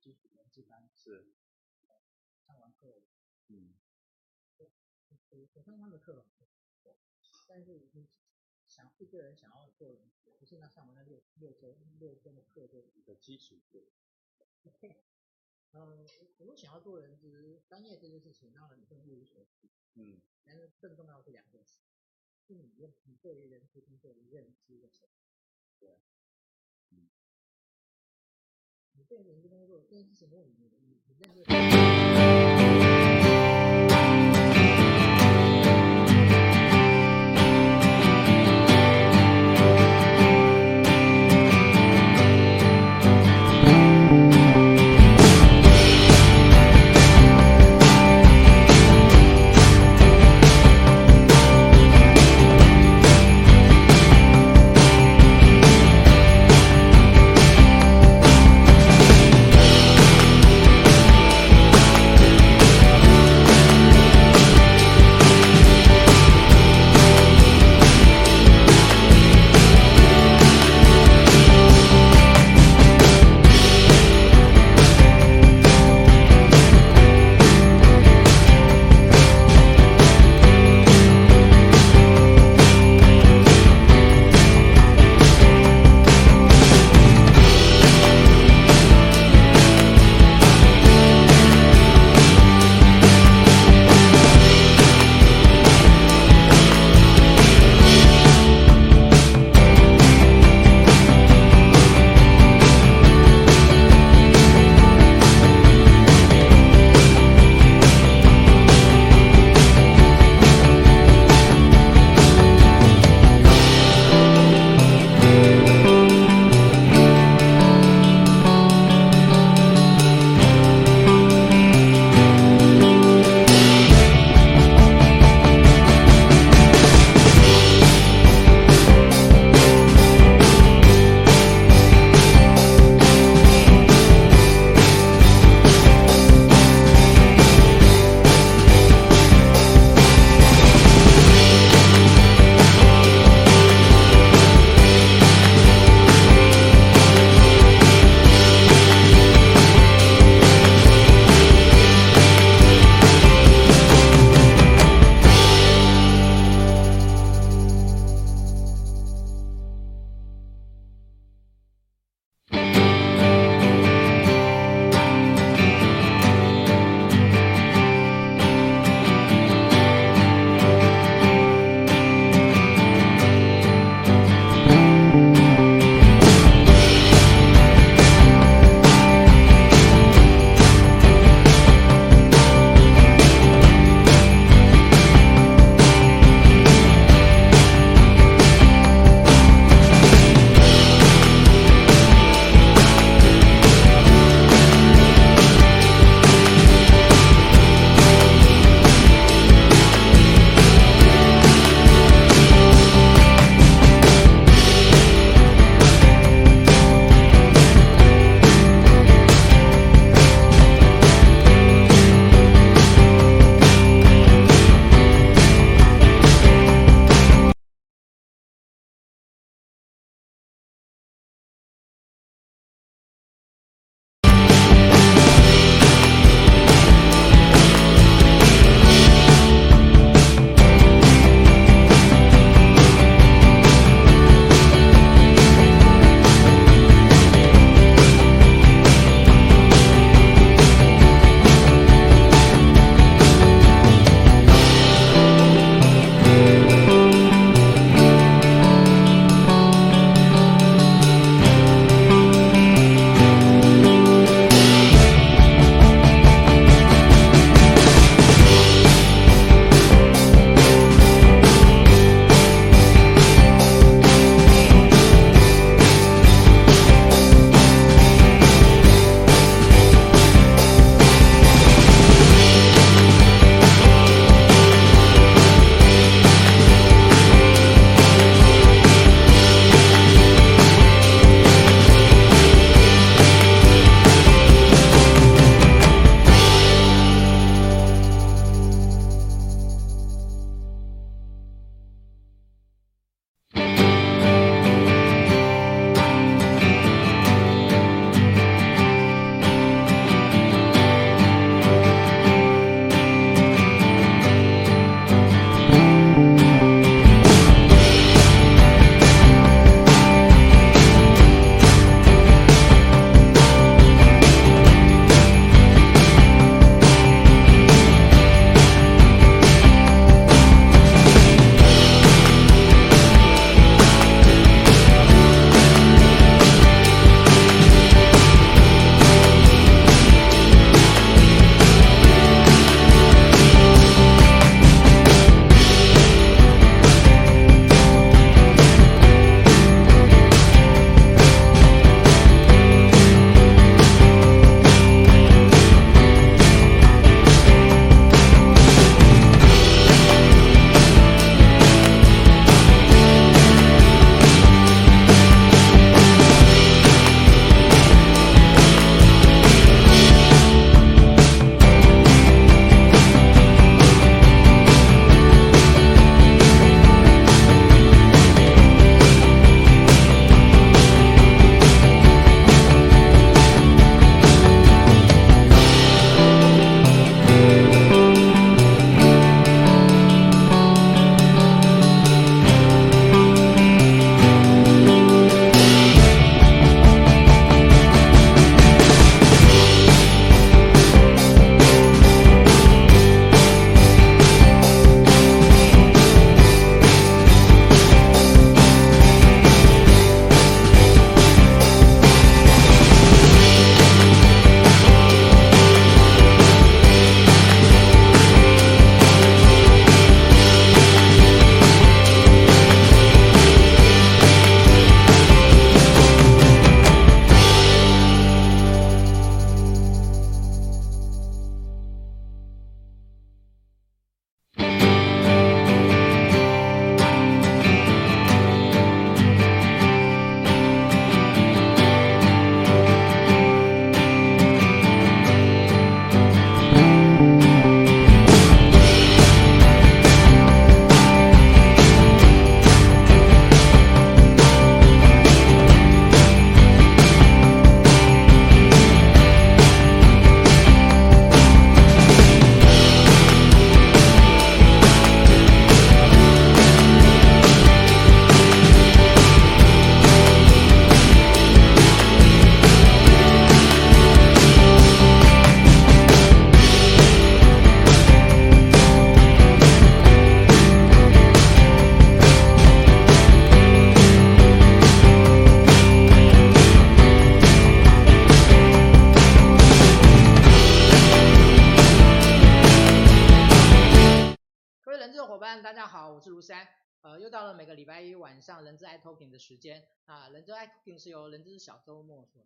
基础人资班是。上完课，嗯，我我上他们的课，但是你想一个人想要做人资，不是那上完那六六周六天的课就一个基础 嗯，我们想要做人资专业这件事情，当然你更一无所知，嗯，但是更重要的是两件事，是你认你对于人资工作的认知的程度，对，嗯，你对人资工作这件事情，如果你你你认识。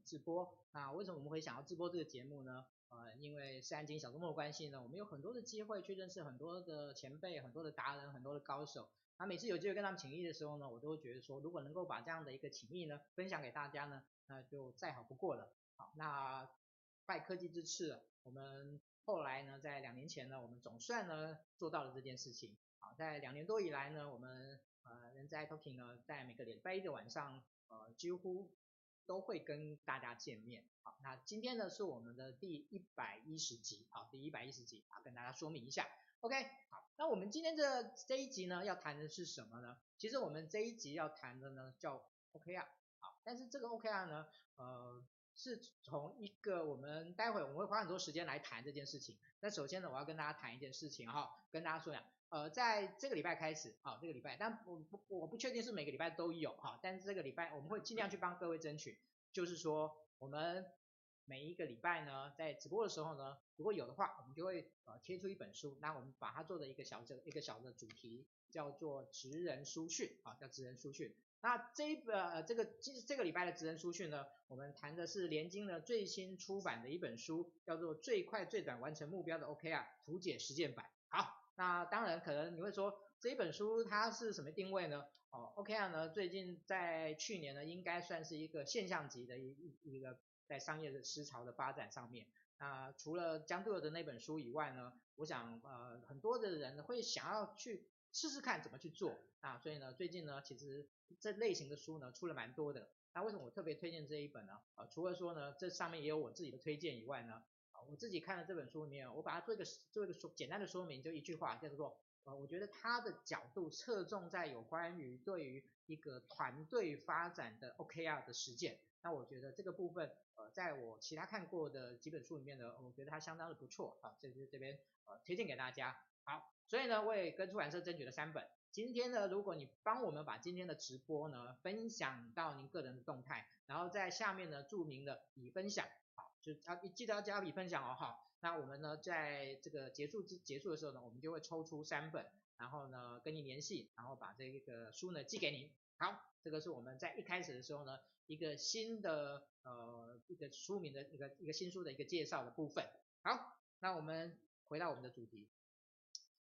直播啊，为什么我们会想要直播这个节目呢？呃，因为三金小周末的关系呢，我们有很多的机会去认识很多的前辈、很多的达人、很多的高手。那每次有机会跟他们请益的时候呢，我都会觉得说，如果能够把这样的一个请益呢分享给大家呢，那就再好不过了。好，那拜科技之赐，我们后来呢，在两年前呢，我们总算呢做到了这件事情。好，在两年多以来呢，我们呃人在 talking 呢，在每个礼拜一的晚上，呃几乎都会跟大家见面。好，那今天呢是我们的第一百一十集，好，第一百一十集，好，跟大家说明一下。OK，好，那我们今天这这一集呢要谈的是什么呢？其实我们这一集要谈的呢叫 OKR，好，但是这个 OKR 呢，呃。是从一个我们待会我们会花很多时间来谈这件事情。那首先呢，我要跟大家谈一件事情哈，跟大家说呀，呃，在这个礼拜开始，好，这个礼拜，但我不我不确定是每个礼拜都有哈，但是这个礼拜我们会尽量去帮各位争取，就是说我们每一个礼拜呢，在直播的时候呢，如果有的话，我们就会呃贴出一本书，那我们把它做的一个小的一个小的主题叫做职人书讯啊，叫职人书讯。那这一本这个今这个礼拜的职人书讯呢，我们谈的是联经的最新出版的一本书，叫做《最快最短完成目标的 OKR 图解实践版》。好，那当然可能你会说这一本书它是什么定位呢？哦，OKR 呢最近在去年呢应该算是一个现象级的一一个在商业的思潮的发展上面。那除了江杜的那本书以外呢，我想呃很多的人会想要去试试看怎么去做啊，所以呢最近呢其实。这类型的书呢出了蛮多的，那为什么我特别推荐这一本呢？啊，除了说呢这上面也有我自己的推荐以外呢，我自己看了这本书里面，我把它做一个做一个说简单的说明，就一句话叫做，呃，我觉得它的角度侧重在有关于对于一个团队发展的 OKR 的实践，那我觉得这个部分，呃，在我其他看过的几本书里面呢，我觉得它相当的不错，啊，这就是这边呃推荐给大家。好，所以呢我也跟出版社争取了三本。今天呢，如果你帮我们把今天的直播呢分享到您个人的动态，然后在下面呢注明了已分享，就啊记得要加笔分享哦，好，那我们呢在这个结束之结束的时候呢，我们就会抽出三本，然后呢跟你联系，然后把这个书呢寄给你。好，这个是我们在一开始的时候呢一个新的呃一个书名的一个一个新书的一个介绍的部分。好，那我们回到我们的主题，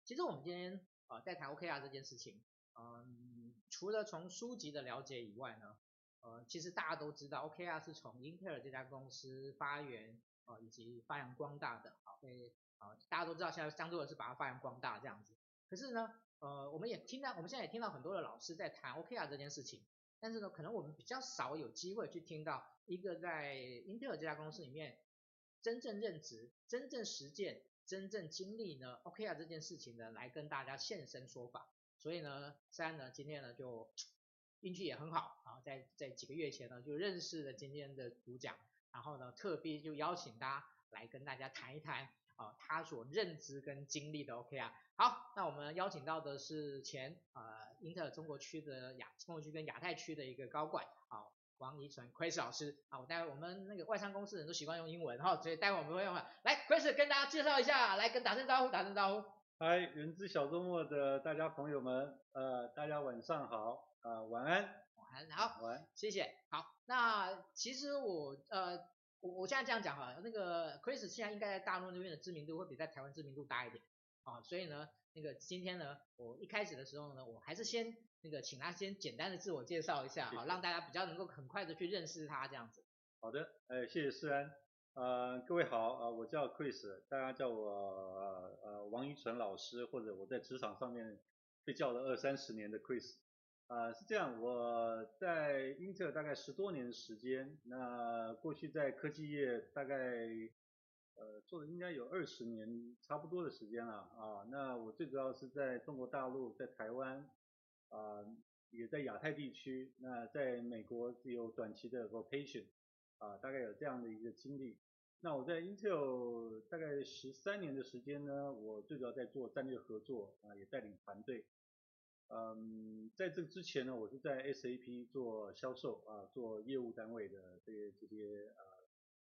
其实我们今天。呃，在谈 OKR 这件事情，嗯，除了从书籍的了解以外呢，呃，其实大家都知道 OKR 是从英特尔这家公司发源，呃，以及发扬光大的，好，所以呃，大家都知道现在相对的是把它发扬光大这样子。可是呢，呃，我们也听到，我们现在也听到很多的老师在谈 OKR 这件事情，但是呢，可能我们比较少有机会去听到一个在英特尔这家公司里面真正任职、真正实践。真正经历呢，OKR 这件事情呢，来跟大家现身说法。所以呢，三呢今天呢就 运气也很好在在几个月前呢就认识了今天的主讲，然后呢特别就邀请大家来跟大家谈一谈啊他所认知跟经历的 OK 啊。好，那我们邀请到的是前呃英特尔中国区的亚中国区跟亚太区的一个高管啊。王怡纯，Chris 老师，啊，我待会我们那个外商公司人都习惯用英文哈，所以待会我们会用来，Chris 跟大家介绍一下，来跟打声招呼，打声招呼。嗨，人资小周末的大家朋友们，呃，大家晚上好，啊、呃，晚安，安，好，谢谢，好，那其实我呃，我我现在这样讲哈，那个 Chris 现在应该在大陆那边的知名度会比在台湾知名度大一点，啊，所以呢，那个今天呢，我一开始的时候呢，我还是先。那个，请他先简单的自我介绍一下，好，让大家比较能够很快的去认识他这样子。好的，哎，谢谢思安，呃，各位好，啊、呃，我叫 Chris，大家叫我呃呃王一淳老师，或者我在职场上面被叫了二三十年的 Chris，啊、呃，是这样，我在英特尔大概十多年的时间，那过去在科技业大概呃做了应该有二十年差不多的时间了啊，那我最主要是在中国大陆，在台湾。啊、呃，也在亚太地区，那在美国有短期的 vocation 啊、大概有这样的一个经历。那我在 Intel 大概十三年的时间呢，我最主要在做战略合作啊、也带领团队。嗯，在这之前呢，我是在 SAP 做销售啊、做业务单位的这些这些呃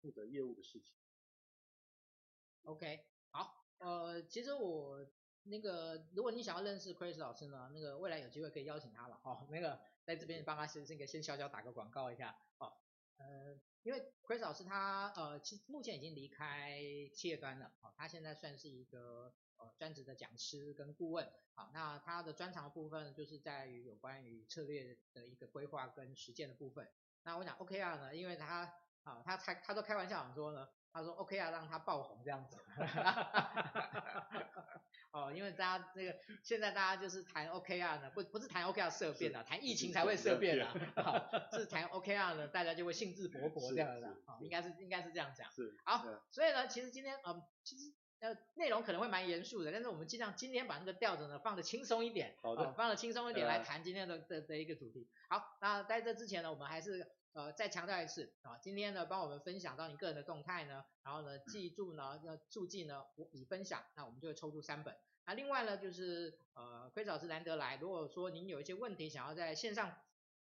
负责业务的事情。OK，好，呃，其实我。那个如果你想要认识 Chris 老师呢，那个未来有机会可以邀请他了哦。那个在这边帮他先这个先小小打个广告一下哦。呃，因为 Chris 老师他呃其实目前已经离开企业端了哦，他现在算是一个呃专职的讲师跟顾问。好，那他的专长的部分就是在于有关于策略的一个规划跟实践的部分。那我想 OKR 呢，因为他啊他开他都开玩笑讲说呢，他说 OKR 让他爆红这样子。哦，因为大家那个现在大家就是谈 OKR 呢，不不是谈 OKR 色变的，谈疫情才会色变的，是谈 OKR 呢，大家就会兴致勃勃这样的，啊，应该是应该是这样讲。是。好，所以呢，其实今天嗯，其实呃内容可能会蛮严肃的，但是我们尽量今天把那个调子呢放的轻松一点，好的，放的轻松一点来谈今天的的的一个主题。好，那在这之前呢，我们还是。呃，再强调一次啊，今天呢，帮我们分享到你个人的动态呢，然后呢，记住呢，要注记呢，我已分享，那我们就会抽出三本。那另外呢，就是呃，Chris 老师难得来，如果说您有一些问题想要在线上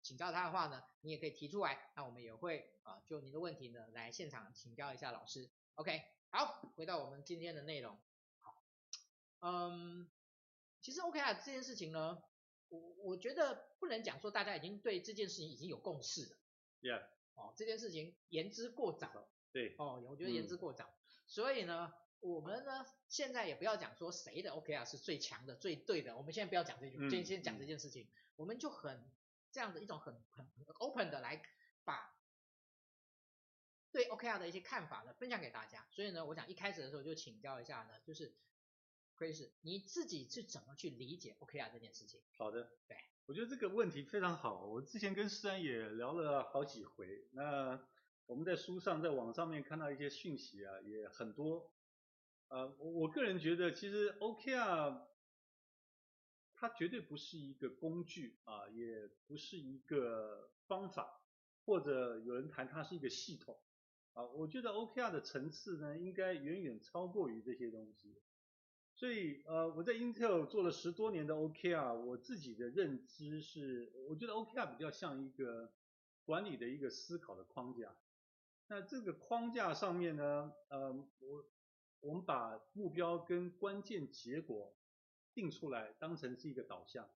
请教他的话呢，你也可以提出来，那我们也会啊，就您的问题呢，来现场请教一下老师。OK，好，回到我们今天的内容。好，嗯，其实 OKR 这件事情呢，我我觉得不能讲说大家已经对这件事情已经有共识了。Yeah. 哦，这件事情言之过早了。对。哦，我觉得言之过早。嗯、所以呢，我们呢现在也不要讲说谁的 OKR 是最强的、最对的。我们现在不要讲这句，先、嗯、先讲这件事情。嗯、我们就很这样的一种很很很 open 的来把对 OKR 的一些看法呢分享给大家。所以呢，我想一开始的时候就请教一下呢，就是 Chris 你自己是怎么去理解 OKR 这件事情？好的。对。我觉得这个问题非常好，我之前跟思安也聊了好几回。那我们在书上、在网上面看到一些讯息啊，也很多。呃，我个人觉得，其实 OKR 它绝对不是一个工具啊，也不是一个方法，或者有人谈它是一个系统啊。我觉得 OKR 的层次呢，应该远远超过于这些东西。所以，呃，我在 Intel 做了十多年的 OKR，我自己的认知是，我觉得 OKR 比较像一个管理的一个思考的框架。那这个框架上面呢，呃，我我们把目标跟关键结果定出来，当成是一个导向。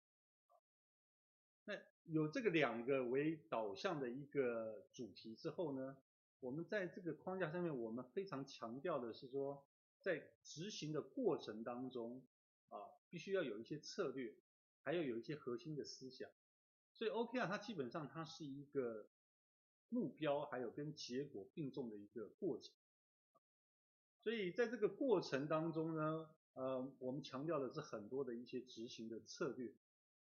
那有这个两个为导向的一个主题之后呢，我们在这个框架上面，我们非常强调的是说。在执行的过程当中，啊，必须要有一些策略，还要有一些核心的思想。所以 OKR 它基本上它是一个目标，还有跟结果并重的一个过程。所以在这个过程当中呢，呃，我们强调的是很多的一些执行的策略，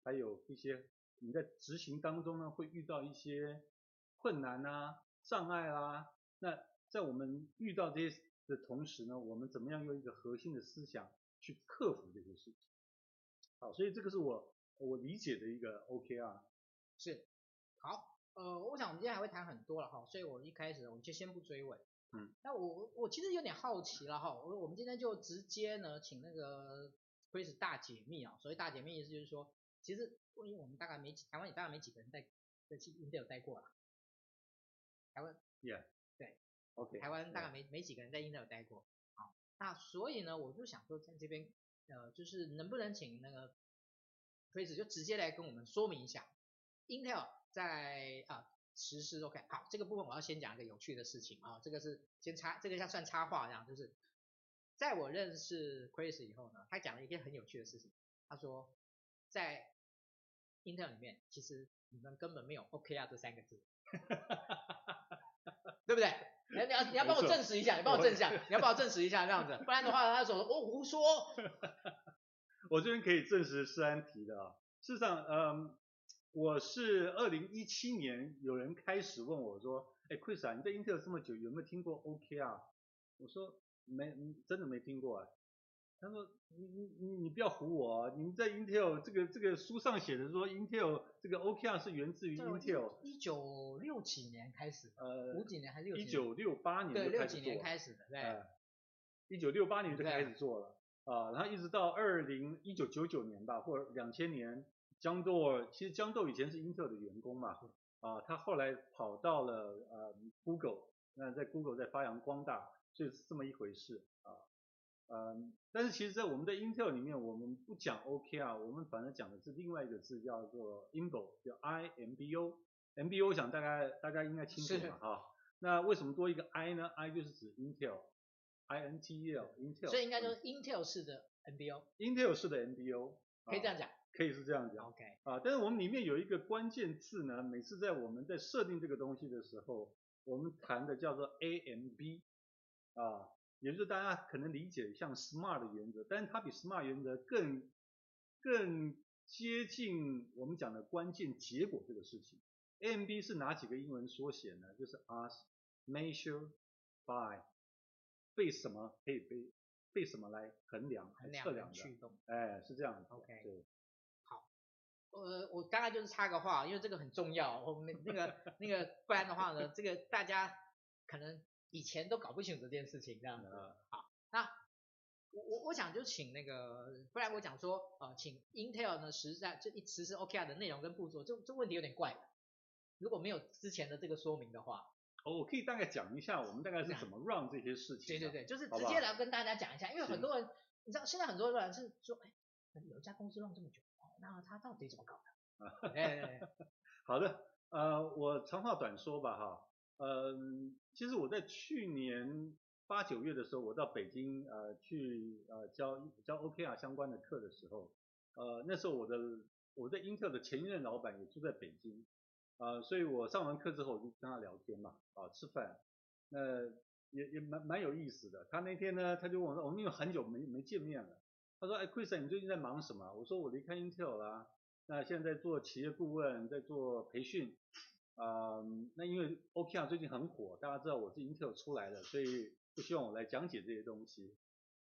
还有一些你在执行当中呢会遇到一些困难啊、障碍啊。那在我们遇到这些的同时呢，我们怎么样用一个核心的思想去克服这些事情？好，所以这个是我我理解的一个 OKR。是，好，呃，我想我们今天还会谈很多了哈，所以我一开始我们就先不追问。嗯。那我我其实有点好奇了哈，我我们今天就直接呢，请那个 Chris 大解密啊，所谓大解密意思就是说，其实因为我们大概没台湾也大概没几个人在在 Intel 待过了，台湾。Yeah 对。OK，台湾大概没没几个人在 Intel 待过，好，那所以呢，我就想说在这边，呃，就是能不能请那个 Chris 就直接来跟我们说明一下，Intel 在啊实施 OK，好，这个部分我要先讲一个有趣的事情啊，这个是先插，这个像算插话一样，就是在我认识 Chris 以后呢，他讲了一件很有趣的事情，他说在 Intel 里面，其实你们根本没有 OKR 这三个字，对不对？你要你要你要帮我证实一下，你帮我证实一下，你要帮我证实一下这样子，不然的话他说我胡说。我这边可以证实施安提的啊，事实上，嗯，我是二零一七年有人开始问我说，哎，Chris 啊，你在 Intel 这么久，有没有听过 OK 啊我说没，真的没听过啊。他说你你你你不要唬我啊！你们在 Intel 这个这个书上写的说 Intel 这个 OKR 是源自于 Intel 一九六几年开始，呃，五几年还是？一九六八年对，六几年开始的，对，一九六八年就开始做了啊，然后一直到二零一九九九年吧，或者两千年，江豆其实江豆以前是 Intel 的员工嘛，啊，他后来跑到了呃 Google，那在 Google 在发扬光大，就是这么一回事啊。嗯，但是其实，在我们的 Intel 里面，我们不讲 OKR，我们反而讲的是另外一个字，叫做 IMBO，叫 I M B O。M B O 我想大概大家应该清楚嘛，哈。那为什么多一个 I 呢？I 就是指 Intel，I N T E L，Intel。所以应该说 Intel 式的 M B O。Intel 式的 M B O，可以这样讲。可以是这样讲。OK。啊，但是我们里面有一个关键字呢，每次在我们在设定这个东西的时候，我们谈的叫做 A M B，啊。也就是大家可能理解像 SMART 的原则，但是它比 SMART 原则更更接近我们讲的关键结果这个事情。AMB 是哪几个英文缩写呢？就是 Ask、Measure、By，被什么可以被被什么来衡量、衡量、测量的驱动。哎，是这样的。OK。对。好，呃，我刚才就是插个话，因为这个很重要。我们那个那个，不然的话呢，这个大家可能。以前都搞不清楚这件事情，这样子。好，那我我我想就请那个，不然我讲说，呃，请 Intel 呢实在这一实施 OKR 的内容跟步骤，这这问题有点怪。如果没有之前的这个说明的话，哦，我可以大概讲一下，我们大概是怎么 run 这些事情。对对对，就是直接来跟大家讲一下，因为很多人，你知道现在很多人是说，哎，有一家公司 run 这么久，那他到底怎么搞的？啊，哎，好的，呃，我长话短说吧，哈。嗯，其实我在去年八九月的时候，我到北京呃去呃教教 OKR 相关的课的时候，呃那时候我的我在 Intel 的前一任老板也住在北京，呃，所以我上完课之后我就跟他聊天嘛，啊吃饭，那也也蛮蛮有意思的。他那天呢他就问我说，我们因为很久没没见面了，他说，哎，Chris 你最近在忙什么？我说我离开 Intel 了，那现在做企业顾问，在做培训。啊、嗯，那因为 OKR 最近很火，大家知道我是 Intel 出来的，所以不希望我来讲解这些东西。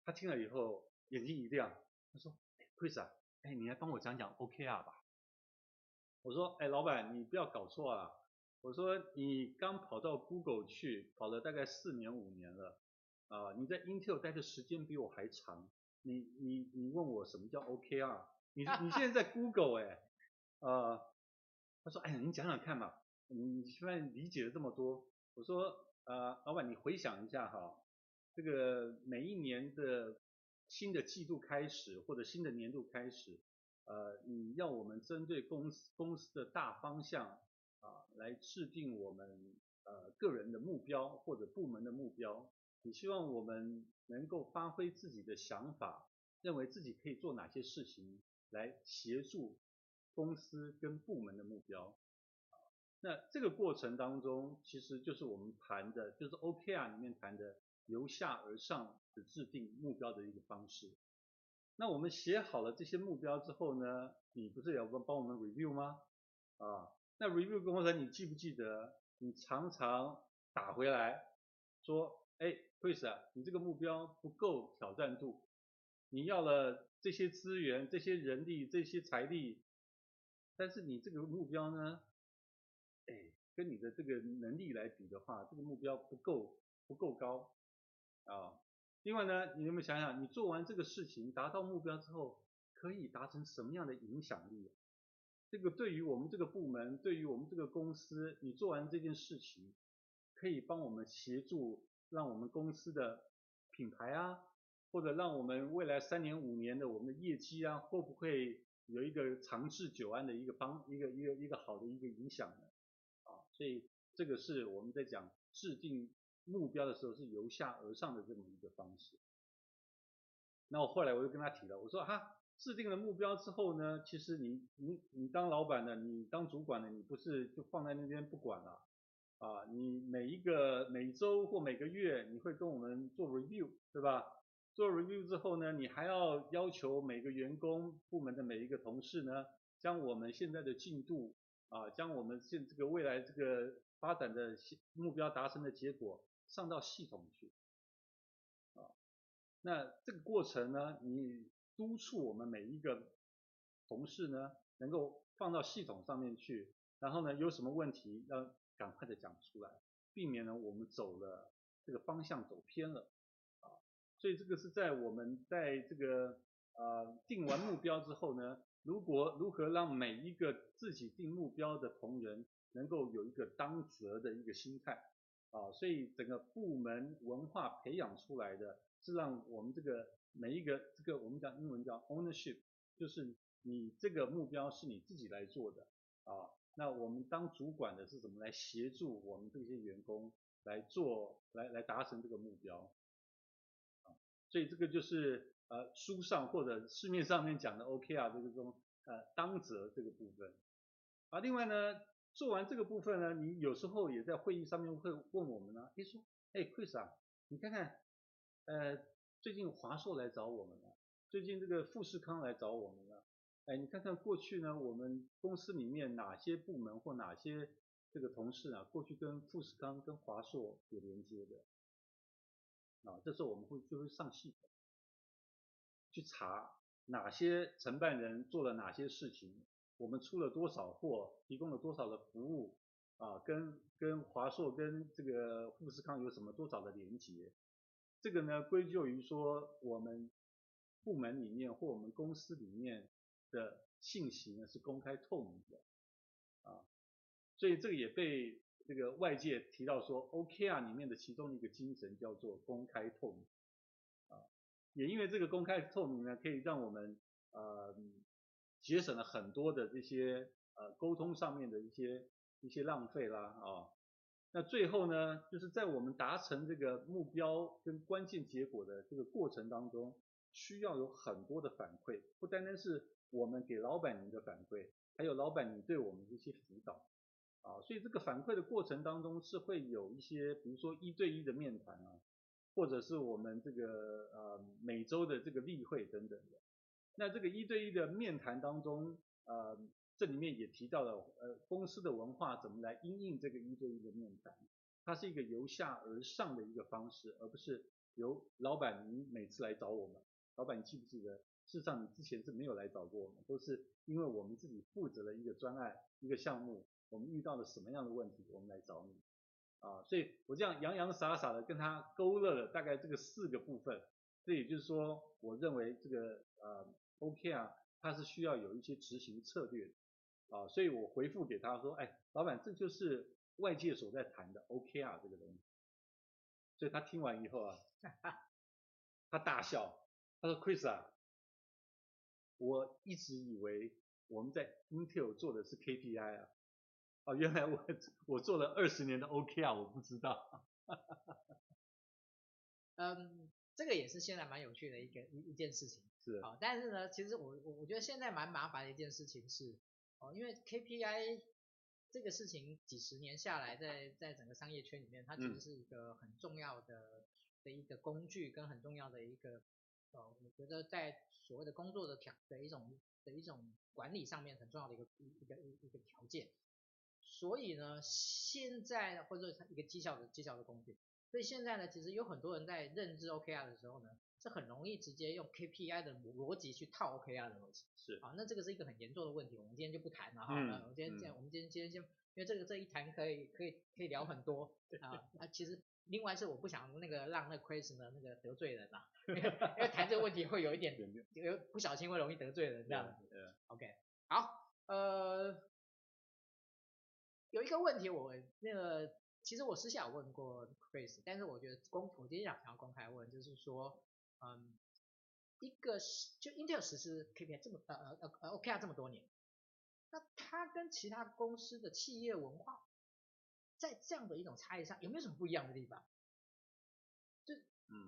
他听了以后眼睛一亮，他说：“Chris 啊，哎，你来帮我讲讲 OKR 吧。”我说：“哎，老板，你不要搞错啊！我说你刚跑到 Google 去，跑了大概四年五年了，啊、你在 Intel 待的时间比我还长。你你你问我什么叫 OKR？你你现在在 Google 哎，呃，他说：哎，你讲讲看吧。”你虽然理解了这么多，我说，呃，老板，你回想一下哈，这个每一年的新的季度开始或者新的年度开始，呃，你要我们针对公司公司的大方向啊，来制定我们呃个人的目标或者部门的目标，你希望我们能够发挥自己的想法，认为自己可以做哪些事情来协助公司跟部门的目标。那这个过程当中，其实就是我们谈的，就是 OKR 里面谈的由下而上的制定目标的一个方式。那我们写好了这些目标之后呢，你不是要帮帮我们 review 吗？啊，那 review 过程你记不记得？你常常打回来说，哎，Chris 啊，你这个目标不够挑战度，你要了这些资源、这些人力、这些财力，但是你这个目标呢？哎，跟你的这个能力来比的话，这个目标不够不够高啊。另外呢，你有没有想想，你做完这个事情，达到目标之后，可以达成什么样的影响力？这个对于我们这个部门，对于我们这个公司，你做完这件事情，可以帮我们协助，让我们公司的品牌啊，或者让我们未来三年五年的我们的业绩啊，会不会有一个长治久安的一个方一个一个一个好的一个影响呢？所以这个是我们在讲制定目标的时候是由下而上的这么一个方式。那我后来我又跟他提了，我说哈，制定了目标之后呢，其实你你你当老板的，你当主管的，你不是就放在那边不管了啊？你每一个每周或每个月你会跟我们做 review，对吧？做 review 之后呢，你还要要求每个员工部门的每一个同事呢，将我们现在的进度。啊，将我们现这个未来这个发展的目标达成的结果上到系统去，啊，那这个过程呢，你督促我们每一个同事呢，能够放到系统上面去，然后呢，有什么问题要赶快的讲出来，避免呢我们走了这个方向走偏了，啊，所以这个是在我们在这个呃定完目标之后呢。如果如何让每一个自己定目标的同仁能够有一个当责的一个心态啊，所以整个部门文化培养出来的是让我们这个每一个这个我们讲英文叫 ownership，就是你这个目标是你自己来做的啊。那我们当主管的是怎么来协助我们这些员工来做，来来达成这个目标啊？所以这个就是呃书上或者市面上面讲的 OKR 这个中呃当责这个部分啊。另外呢，做完这个部分呢，你有时候也在会议上面会问我们呢，诶说，哎，Chris 啊，你看看，呃，最近华硕来找我们了，最近这个富士康来找我们了。哎，你看看过去呢，我们公司里面哪些部门或哪些这个同事啊，过去跟富士康、跟华硕有连接的，啊，这时候我们会就会上系统去查哪些承办人做了哪些事情，我们出了多少货，提供了多少的服务，啊，跟跟华硕跟这个富士康有什么多少的连接，这个呢归咎于说我们部门里面或我们公司里面。的信息呢是公开透明的啊，所以这个也被这个外界提到说，OKR 里面的其中一个精神叫做公开透明，也因为这个公开透明呢，可以让我们呃节省了很多的这些呃沟通上面的一些一些浪费啦啊，那最后呢，就是在我们达成这个目标跟关键结果的这个过程当中，需要有很多的反馈，不单单是。我们给老板您的反馈，还有老板你对我们的一些辅导，啊，所以这个反馈的过程当中是会有一些，比如说一对一的面谈啊，或者是我们这个呃每周的这个例会等等的。那这个一对一的面谈当中，呃，这里面也提到了呃公司的文化怎么来因应这个一对一的面谈，它是一个由下而上的一个方式，而不是由老板您每次来找我们，老板你记不记得？事实上，你之前是没有来找过我们，都是因为我们自己负责了一个专案、一个项目，我们遇到了什么样的问题，我们来找你啊。所以我这样洋洋洒洒的跟他勾勒了大概这个四个部分。这也就是说，我认为这个呃 OK 啊它是需要有一些执行策略的啊。所以我回复给他说，哎，老板，这就是外界所在谈的 OK 啊这个东西。所以他听完以后啊，他大笑，他说：“Chris 啊。”我一直以为我们在 Intel 做的是 KPI 啊，哦，原来我 我做了二十年的 OK 啊我不知道。嗯，这个也是现在蛮有趣的一个一一件事情。是。哦，但是呢，其实我我我觉得现在蛮麻烦的一件事情是，哦，因为 KPI 这个事情几十年下来在，在在整个商业圈里面，它其实是一个很重要的的一个工具，跟很重要的一个。呃，我觉得在所谓的工作的条的一种的一种管理上面很重要的一个一个一个条件，所以呢，现在或者说一个绩效的绩效的工具，所以现在呢，其实有很多人在认知 OKR 的时候呢，是很容易直接用 KPI 的逻辑去套 OKR 的逻辑。是。啊，那这个是一个很严重的问题，我们今天就不谈了哈。嗯。我们今天今天我们今天今天先，因为这个这一谈可以可以可以聊很多 啊啊，其实。另外是我不想那个让那 Chris 呢那个得罪人啊，因为因为谈这个问题会有一点，有不小心会容易得罪人这样子。嗯。OK，好，呃，有一个问题我那个其实我私下有问过 Chris，但是我觉得公我今天想想要公开问，就是说，嗯，一个是就 Intel 实施 KPI 这么呃呃呃 OKR 这么多年，那它跟其他公司的企业文化。在这样的一种差异上，有没有什么不一样的地方？就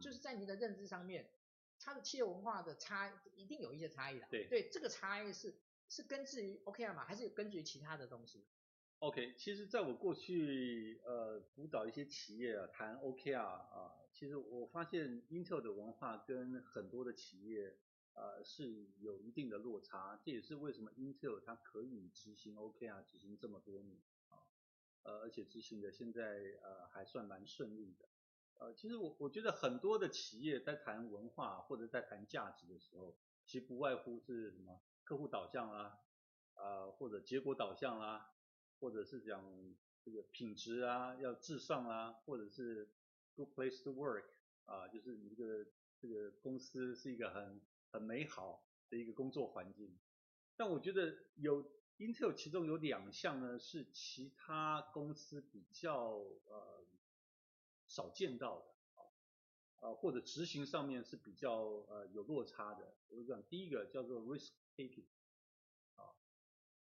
就是在你的认知上面，它的企业文化的差一定有一些差异的。对对，这个差异是是根植于 OKR 吗？还是根植于其他的东西？OK，其实在我过去呃辅导一些企业啊谈 OKR 啊，其实我发现 Intel 的文化跟很多的企业呃是有一定的落差，这也是为什么 Intel 它可以执行 OKR 执行这么多年啊。呃，而且执行的现在呃还算蛮顺利的。呃，其实我我觉得很多的企业在谈文化或者在谈价值的时候，其实不外乎是什么客户导向啦，呃，或者结果导向啦，或者是讲这个品质啊要至上啊，或者是 good place to work 啊，就是你这个这个公司是一个很很美好的一个工作环境。但我觉得有。Intel 其中有两项呢，是其他公司比较呃少见到的啊，呃或者执行上面是比较呃有落差的。我讲第一个叫做 risk taking，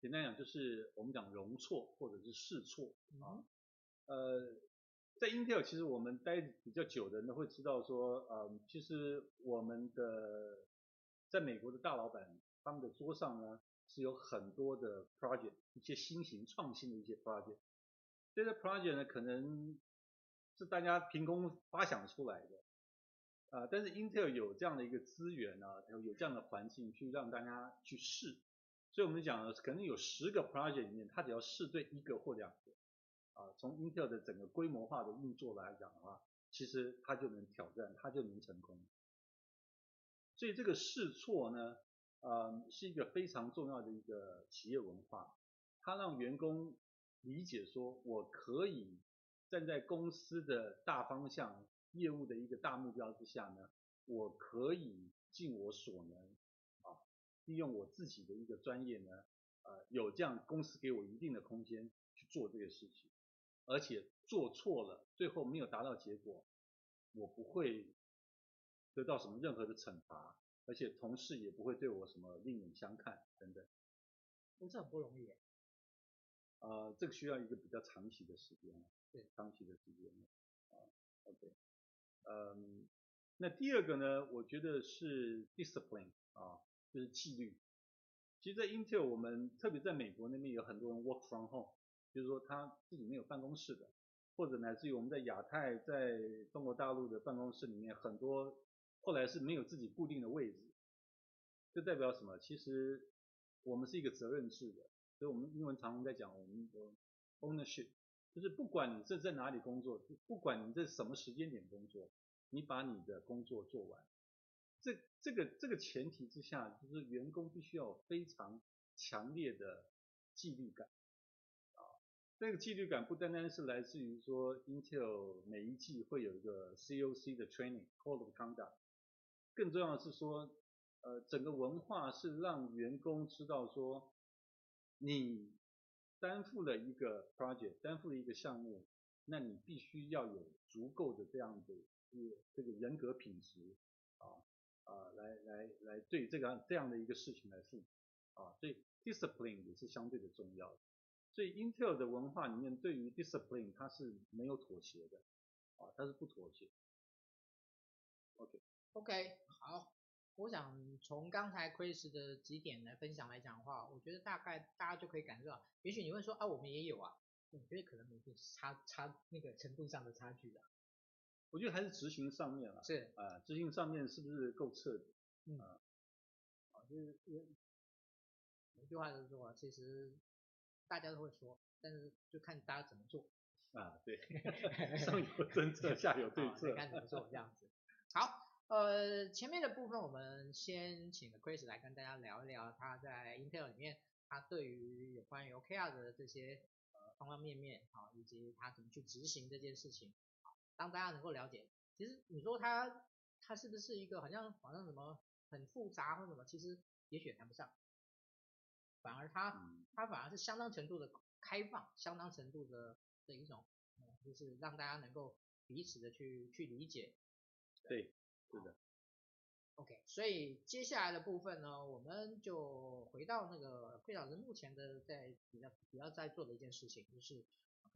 简单讲就是我们讲容错或者是试错啊，呃，在 Intel 其实我们待比较久的人都会知道说，呃，其实我们的在美国的大老板他们的桌上呢是有很多的 project，一些新型创新的一些 project。这些 project 呢，可能是大家凭空发想出来的，啊，但是 Intel 有这样的一个资源啊，有有这样的环境去让大家去试，所以我们讲可能有十个 project 里面，它只要试对一个或两个，啊，从 Intel 的整个规模化的运作来讲的话，其实它就能挑战，它就能成功。所以这个试错呢，呃，是一个非常重要的一个企业文化，它让员工。理解说，我可以站在公司的大方向、业务的一个大目标之下呢，我可以尽我所能，利用我自己的一个专业呢，呃，有这样公司给我一定的空间去做这个事情，而且做错了，最后没有达到结果，我不会得到什么任何的惩罚，而且同事也不会对我什么另眼相看等等。这很不容易。呃，这个需要一个比较长期的时间，对，长期的时间，啊，OK，嗯，那第二个呢，我觉得是 discipline 啊，就是纪律。其实，在 Intel 我们特别在美国那边有很多人 work from home，就是说他自己没有办公室的，或者乃至于我们在亚太，在中国大陆的办公室里面，很多后来是没有自己固定的位置。这代表什么？其实我们是一个责任制的。所以我们英文常常在讲我们的 ownership，就是不管你这在哪里工作，不管你在什么时间点工作，你把你的工作做完。这这个这个前提之下，就是员工必须要有非常强烈的纪律感啊。这个纪律感不单单是来自于说 Intel 每一季会有一个 COC 的 training，Code of Conduct，更重要的是说，呃，整个文化是让员工知道说。你担负了一个 project，担负了一个项目，那你必须要有足够的这样的一个这个人格品质啊，来来来对这个这样的一个事情来负啊，所以 discipline 也是相对的重要。所以 Intel 的文化里面对于 discipline 它是没有妥协的啊，它是不妥协。OK OK 好。我想从刚才 Chris 的几点来分享来讲的话，我觉得大概大家就可以感受到，也许你会说啊，我们也有啊，我觉得可能有差差那个程度上的差距的。我觉得还是执行上面了，是啊，执行上面是不是够彻底？嗯，啊，就是有一句话就是说，其实大家都会说，但是就看大家怎么做。啊，对，上有 政策，下有对策，看怎么做这样子。好。呃，前面的部分我们先请 Chris 来跟大家聊一聊他在 Intel 里面，他对于有关于 OKR 的这些呃方方面面啊，以及他怎么去执行这件事情，当大家能够了解，其实你说它它是不是一个好像好像什么很复杂或什么，其实也许也谈不上，反而它它反而是相当程度的开放，相当程度的的一种，就是让大家能够彼此的去去理解，对。是的，OK，所以接下来的部分呢，我们就回到那个费老师目前的在比较比较在做的一件事情，就是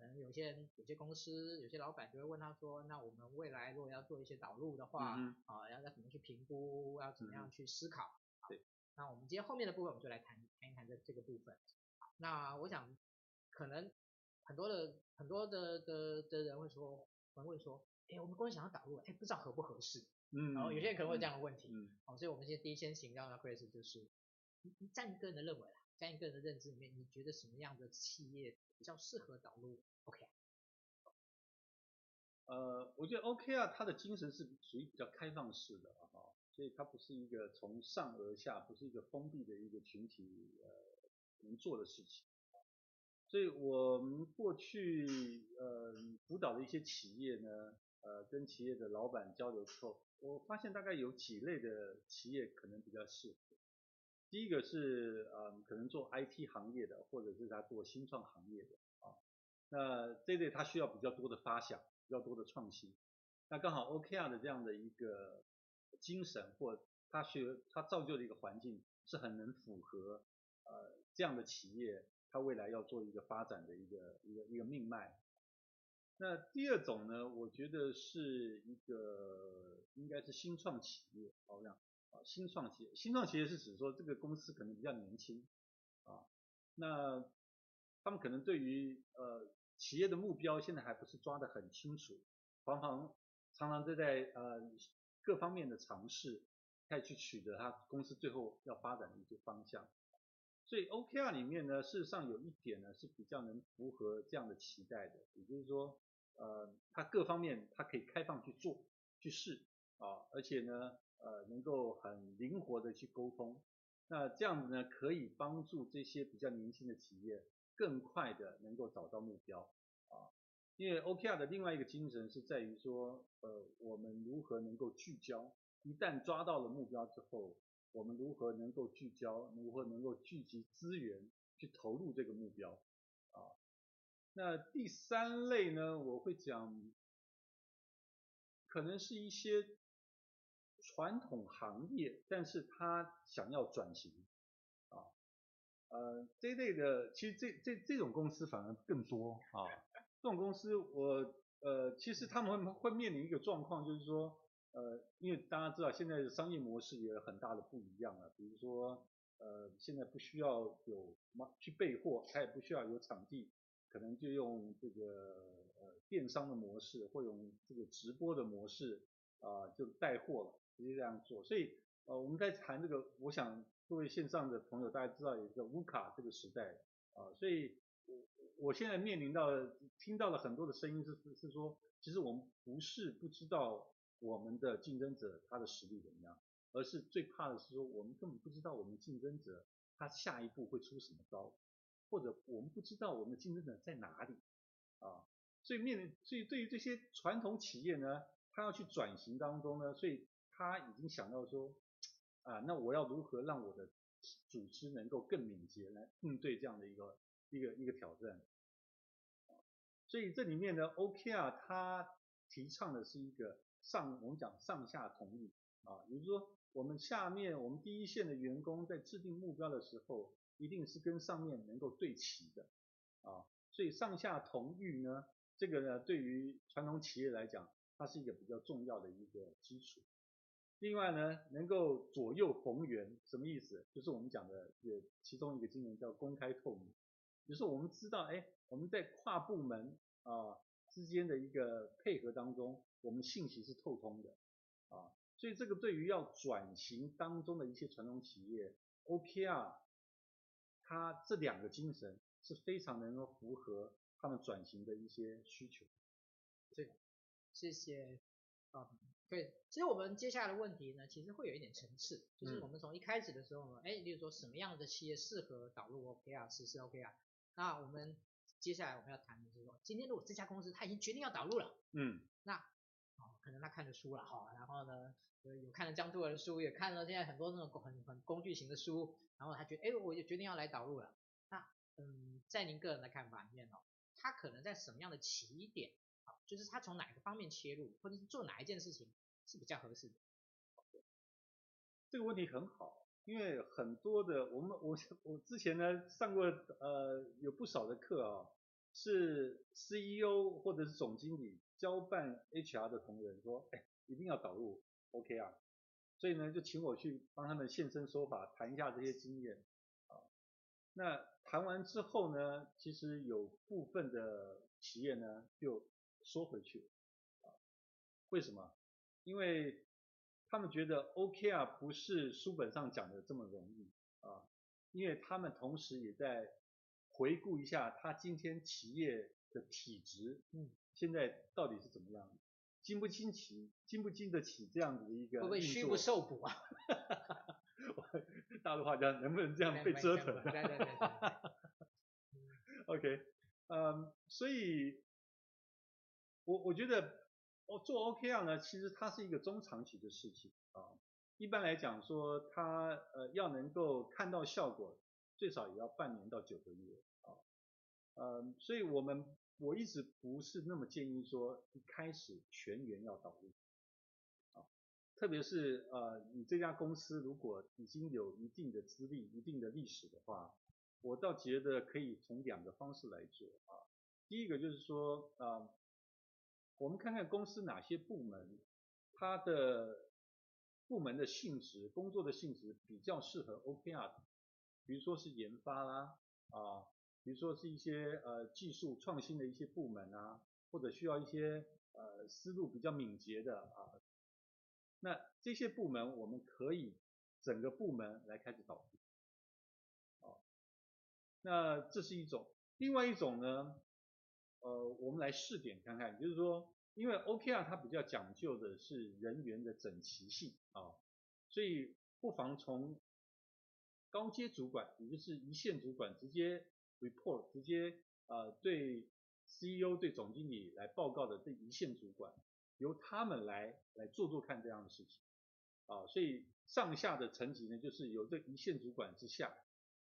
可能有些人、有些公司、有些老板就会问他说，那我们未来如果要做一些导入的话，嗯、啊，要要怎么去评估，要怎么样去思考？嗯、对，那我们今天后面的部分，我们就来谈谈一谈这这个部分。那我想，可能很多的很多的的的人会说，会问说，哎，我们公司想要导入，哎，不知道合不合适？嗯，然后有些人可能会有这样的问题，嗯，好，所以我们先第一先请教一下 Chris，就是你你在你个人的认为啦，在你个人的认知里面，你觉得什么样的企业比较适合导入 OK？呃，我觉得 OK 啊，他的精神是属于比较开放式的啊，所以它不是一个从上而下，不是一个封闭的一个群体呃能做的事情。所以我们过去呃辅导的一些企业呢，呃跟企业的老板交流之后。我发现大概有几类的企业可能比较适合。第一个是呃可能做 IT 行业的，或者是他做新创行业的。那这类他需要比较多的发想，比较多的创新。那刚好 OKR 的这样的一个精神或它学它造就的一个环境是很能符合呃这样的企业它未来要做一个发展的一个一个一个命脉。那第二种呢，我觉得是一个应该是新创企业，好像啊新创企业，新创企业是指说这个公司可能比较年轻啊，那他们可能对于呃企业的目标现在还不是抓得很清楚，常常常常都在呃各方面的尝试，再去取得他公司最后要发展的一些方向。所以 OKR 里面呢，事实上有一点呢是比较能符合这样的期待的，也就是说。呃，它各方面它可以开放去做、去试啊，而且呢，呃，能够很灵活的去沟通。那这样子呢，可以帮助这些比较年轻的企业更快的能够找到目标啊。因为 OKR 的另外一个精神是在于说，呃，我们如何能够聚焦，一旦抓到了目标之后，我们如何能够聚焦，如何能够聚集资源去投入这个目标啊。那第三类呢，我会讲，可能是一些传统行业，但是他想要转型，呃，这类的，其实这这这种公司反而更多啊。这种公司我呃，其实他们会会面临一个状况，就是说，呃，因为大家知道现在的商业模式也有很大的不一样了，比如说，呃，现在不需要有去备货，他也不需要有场地。可能就用这个呃电商的模式，或用这个直播的模式啊、就带货了，直接这样做。所以呃我们在谈这个，我想各位线上的朋友大家知道有一个乌卡这个时代啊、所以我我现在面临到听到了很多的声音是是说，其实我们不是不知道我们的竞争者他的实力怎么样，而是最怕的是说我们根本不知道我们竞争者他下一步会出什么招。或者我们不知道我们的竞争者在哪里啊，所以面临，所以对于这些传统企业呢，他要去转型当中呢，所以他已经想到说，啊，那我要如何让我的组织能够更敏捷来应对这样的一个一个一个挑战，所以这里面呢，OKR 它提倡的是一个上，我们讲上下同意啊，也就是说，我们下面我们第一线的员工在制定目标的时候。一定是跟上面能够对齐的啊，所以上下同欲呢，这个呢对于传统企业来讲，它是一个比较重要的一个基础。另外呢，能够左右逢源，什么意思？就是我们讲的也其中一个精神叫公开透明，就是我们知道，哎，我们在跨部门啊之间的一个配合当中，我们信息是透通的啊，所以这个对于要转型当中的一些传统企业，OKR。它这两个精神是非常能够符合他们转型的一些需求。对，谢谢啊。对，其实我们接下来的问题呢，其实会有一点层次，就是我们从一开始的时候呢，哎，例如说什么样的企业适合导入 OKR，实施 OKR。那我们接下来我们要谈的就是说，今天如果这家公司他已经决定要导入了，嗯，那哦，可能他看的书了哈，然后呢，有看了江渡的书，也看了现在很多那种很很工具型的书。然后他觉得，哎，我就决定要来导入了。那，嗯，在您个人的看法里面哦，他可能在什么样的起点，啊，就是他从哪个方面切入，或者是做哪一件事情是比较合适的？这个问题很好，因为很多的我们我我之前呢上过呃有不少的课啊，是 CEO 或者是总经理交办 HR 的同仁说，哎，一定要导入 OK 啊。所以呢，就请我去帮他们现身说法，谈一下这些经验啊。那谈完之后呢，其实有部分的企业呢就缩回去啊。为什么？因为他们觉得 OKR 不是书本上讲的这么容易啊。因为他们同时也在回顾一下他今天企业的体质，嗯，现在到底是怎么样的。经不经起，经不经得起这样子的一个运作？会不会虚不受补啊？大陆话讲，能不能这样被折腾？对对对对。OK，嗯，所以，我我觉得，我做 OKR 呢，其实它是一个中长期的事情啊。一般来讲说，它呃要能够看到效果，最少也要半年到九个月啊。嗯，所以我们我一直不是那么建议说一开始全员要导入，啊，特别是呃你这家公司如果已经有一定的资历、一定的历史的话，我倒觉得可以从两个方式来做啊。第一个就是说，啊，我们看看公司哪些部门，它的部门的性质、工作的性质比较适合 OKR，比如说是研发啦，啊。比如说是一些呃技术创新的一些部门啊，或者需要一些呃思路比较敏捷的啊，那这些部门我们可以整个部门来开始导入，哦，那这是一种，另外一种呢，呃，我们来试点看看，就是说，因为 OKR 它比较讲究的是人员的整齐性啊，所以不妨从高阶主管，也就是一线主管直接。report 直接呃对 CEO 对总经理来报告的这一线主管，由他们来来做做看这样的事情啊，所以上下的层级呢，就是由这一线主管之下，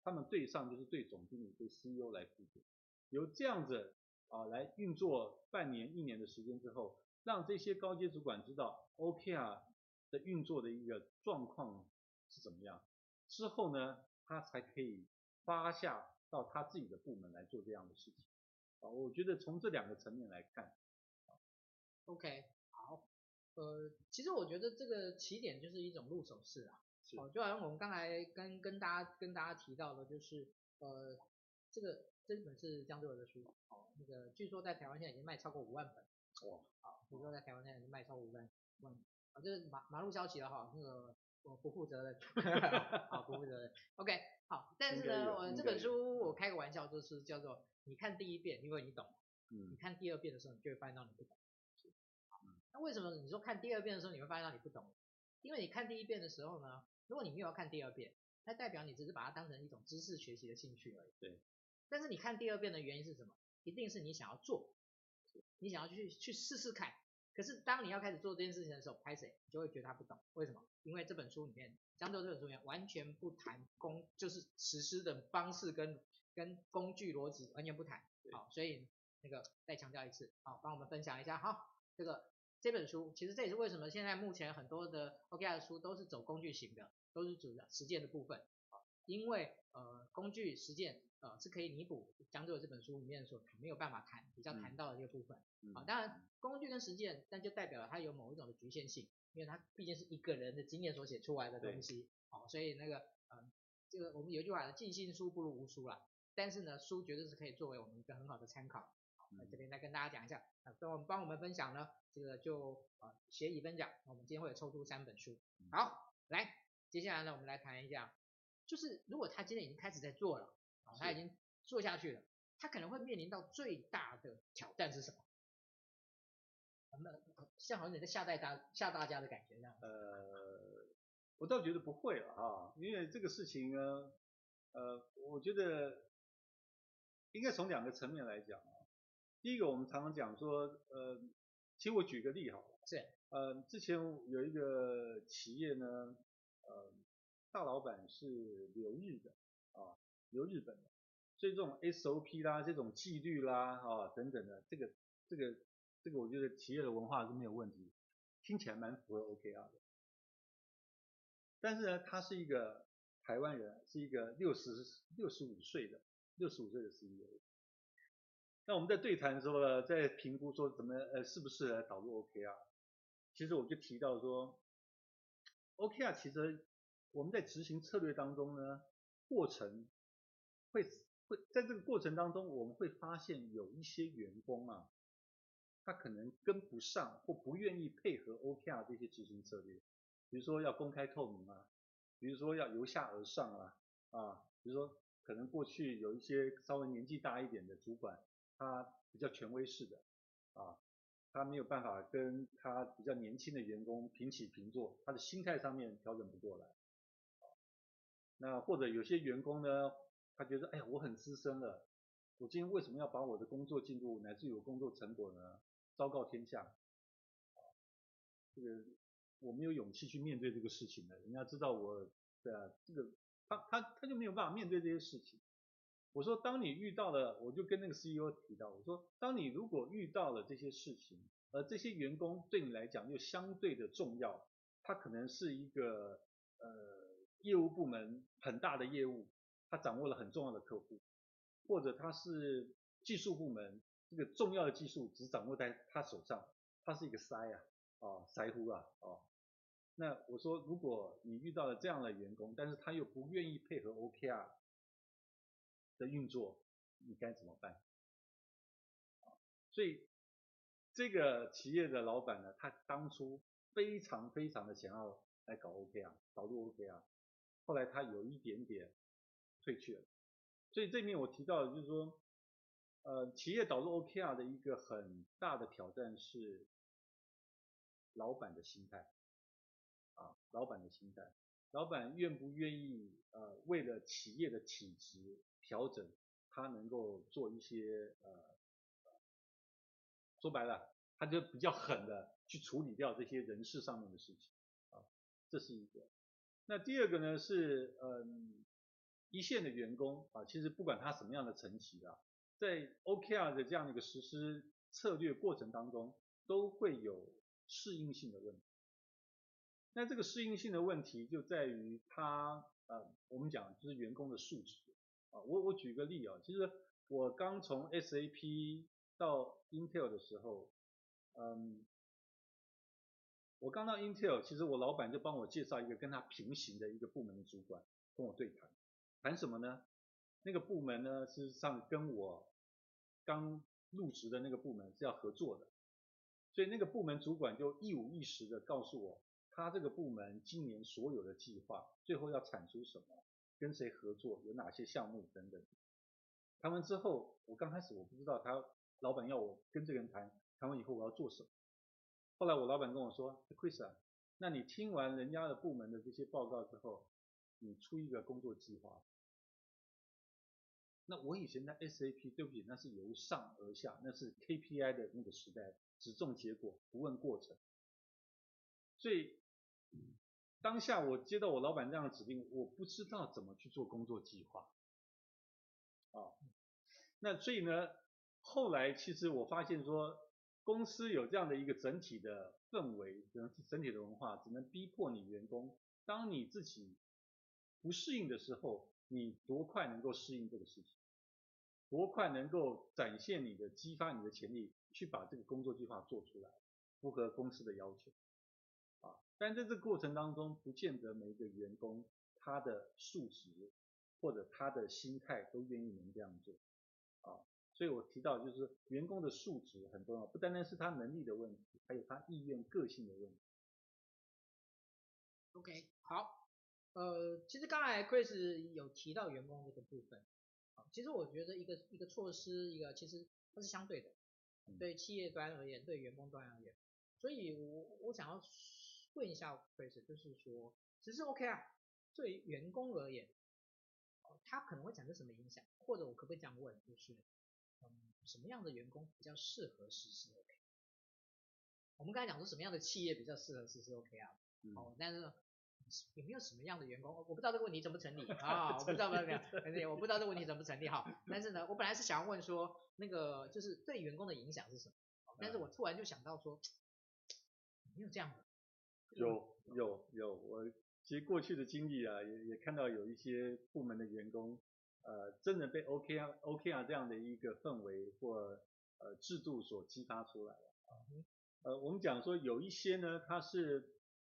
他们对上就是对总经理对 CEO 来负责，由这样子啊来运作半年一年的时间之后，让这些高阶主管知道 OKR 的运作的一个状况是怎么样，之后呢，他才可以发下。到他自己的部门来做这样的事情，啊，我觉得从这两个层面来看，OK，好，呃，其实我觉得这个起点就是一种入手式啊，是，哦，就好像我们刚才跟跟大家跟大家提到的，就是呃，这个这本是江浙的书，哦，那个据说在台湾现在已经卖超过五万本，哇，好，据说在台湾现在已经卖超过五万万，啊，这是马马路消息了哈，那个我不负责任，好，不负责任，OK。好，但是呢，我这本书我开个玩笑，就是叫做你看第一遍，因为你懂，嗯，你看第二遍的时候，你就会发现到你不懂。好，那为什么你说看第二遍的时候你会发现到你不懂？因为你看第一遍的时候呢，如果你没有要看第二遍，那代表你只是把它当成一种知识学习的兴趣而已。对。但是你看第二遍的原因是什么？一定是你想要做，你想要去去试试看。可是当你要开始做这件事情的时候，拍谁你就会觉得他不懂。为什么？因为这本书里面，江浙这本书里面完全不谈工，就是实施的方式跟跟工具逻辑完全不谈。好，所以那个再强调一次，好，帮我们分享一下。好，这个这本书其实这也是为什么现在目前很多的 OKR 的书都是走工具型的，都是主要实践的部分。因为呃工具实践呃是可以弥补江浙这本书里面所没有办法谈比较谈到的这个部分。啊，当然工具跟实践，但就代表了它有某一种的局限性，因为它毕竟是一个人的经验所写出来的东西。好，所以那个呃这个我们有一句话，尽信书不如无书啦。但是呢，书绝对是可以作为我们一个很好的参考。好，那这边再跟大家讲一下，啊，帮我们帮我们分享呢，这个就呃协议分享，我们今天会有抽出三本书。好，来，接下来呢，我们来谈一下。就是如果他今天已经开始在做了，啊，他已经做下去了，他可能会面临到最大的挑战是什么？那像好像你在吓大家吓大家的感觉一样。呃，我倒觉得不会了啊，因为这个事情呢，呃，我觉得应该从两个层面来讲啊。第一个，我们常常讲说，呃，其实我举个例好了，是，呃，之前有一个企业呢，呃。大老板是留日的啊，留日本的，所以这种 SOP 啦，这种纪律啦，啊等等的，这个这个这个，我觉得企业的文化是没有问题，听起来蛮符合 OKR 的。但是呢，他是一个台湾人，是一个六十六十五岁的六十五岁的 CEO。那我们在对谈的时候呢，在评估说怎么呃适不适合导入 OKR，其实我就提到说，OKR 其实。我们在执行策略当中呢，过程会会在这个过程当中，我们会发现有一些员工啊，他可能跟不上或不愿意配合 OKR 这些执行策略，比如说要公开透明啊，比如说要由下而上啊，啊，比如说可能过去有一些稍微年纪大一点的主管，他比较权威式的啊，他没有办法跟他比较年轻的员工平起平坐，他的心态上面调整不过来。那或者有些员工呢，他觉得，哎呀，我很资深了，我今天为什么要把我的工作进度乃至于我工作成果呢，昭告天下？这个我没有勇气去面对这个事情的，人家知道我，对啊，这个他他他就没有办法面对这些事情。我说，当你遇到了，我就跟那个 CEO 提到，我说，当你如果遇到了这些事情，而这些员工对你来讲又相对的重要，他可能是一个呃业务部门很大的业务，他掌握了很重要的客户，或者他是技术部门，这个重要的技术只掌握在他手上，他是一个腮啊，哦，腮乎啊，哦，那我说，如果你遇到了这样的员工，但是他又不愿意配合 OKR。的运作，你该怎么办？所以这个企业的老板呢，他当初非常非常的想要来搞 OKR，导入 OKR，后来他有一点点退却了。所以这面我提到的就是说，呃，企业导入 OKR 的一个很大的挑战是老板的心态，啊，老板的心态，老板愿不愿意呃，为了企业的体质。调整，他能够做一些呃，说白了，他就比较狠的去处理掉这些人事上面的事情啊，这是一个。那第二个呢是嗯，一线的员工啊，其实不管他什么样的层级啊，在 OKR 的这样的一个实施策略过程当中，都会有适应性的问题。那这个适应性的问题就在于他呃，我们讲就是员工的素质。啊，我我举个例啊，其实我刚从 SAP 到 Intel 的时候，嗯，我刚到 Intel，其实我老板就帮我介绍一个跟他平行的一个部门的主管跟我对谈，谈什么呢？那个部门呢，事实上跟我刚入职的那个部门是要合作的，所以那个部门主管就一五一十的告诉我，他这个部门今年所有的计划，最后要产出什么。跟谁合作，有哪些项目等等。谈完之后，我刚开始我不知道他老板要我跟这个人谈，谈完以后我要做什么。后来我老板跟我说，Chris 啊，那你听完人家的部门的这些报告之后，你出一个工作计划。那我以前在 SAP，对不起，那是由上而下，那是 KPI 的那个时代，只重结果，不问过程。所以。当下我接到我老板这样的指令，我不知道怎么去做工作计划，啊，那所以呢，后来其实我发现说，公司有这样的一个整体的氛围，整整体的文化，只能逼迫你员工，当你自己不适应的时候，你多快能够适应这个事情，多快能够展现你的、激发你的潜力，去把这个工作计划做出来，符合公司的要求。啊但在这个过程当中，不见得每一个员工他的素质或者他的心态都愿意能这样做啊，所以我提到就是员工的素质很重要，不单单是他能力的问题，还有他意愿、个性的问题。OK，好，呃，其实刚才 Chris 有提到员工这个部分，啊，其实我觉得一个一个措施，一个其实它是相对的，对企业端而言，对员工端而言，所以我我想要。问一下 Chris 就是说，其实 OK 啊，对员工而言，他可能会产生什么影响？或者我可不可以这样问，就是，嗯，什么样的员工比较适合实施 OK？我们刚才讲说什么样的企业比较适合实施 OK 啊？哦，但是有没有什么样的员工？我不知道这个问题怎么成立啊？我不知道没有没有，我不知道这个问题怎么成立哈。但是呢，我本来是想要问说，那个就是对员工的影响是什么？但是我突然就想到说，没有这样的。有有有，我其实过去的经历啊，也也看到有一些部门的员工，呃，真的被 OK 啊 OK 啊这样的一个氛围或呃制度所激发出来了。呃，我们讲说有一些呢，他是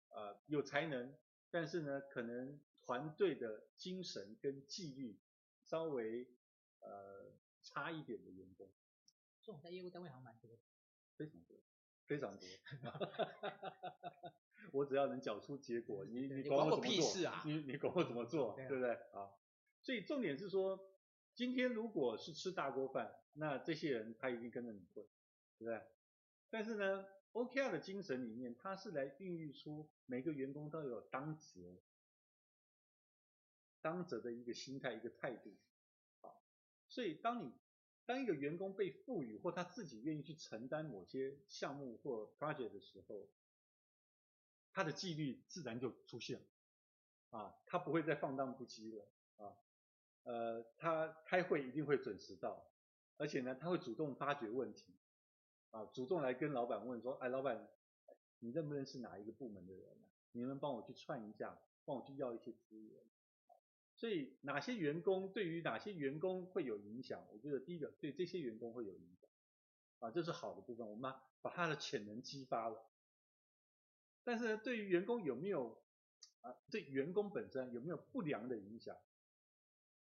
呃有才能，但是呢，可能团队的精神跟纪律稍微呃差一点的员工。这种在业务单位好像蛮多的。非常多，非常多。我只要能缴出结果，你你管我怎么做？啊、你你管我怎么做？对，对不对？啊，所以重点是说，今天如果是吃大锅饭，那这些人他一定跟着你混，对不对？但是呢，OKR 的精神里面，它是来孕育出每个员工都有当责、当责的一个心态、一个态度。啊，所以当你当一个员工被赋予或他自己愿意去承担某些项目或 project 的时候，他的纪律自然就出现了，啊，他不会再放荡不羁了，啊，呃，他开会一定会准时到，而且呢，他会主动发掘问题，啊，主动来跟老板问说，哎，老板，你认不认识哪一个部门的人？你能帮我去串一下，帮我去要一些资源。所以哪些员工对于哪些员工会有影响？我觉得第一个对这些员工会有影响，啊，这是好的部分，我们把把他的潜能激发了。但是呢，对于员工有没有啊？对员工本身有没有不良的影响？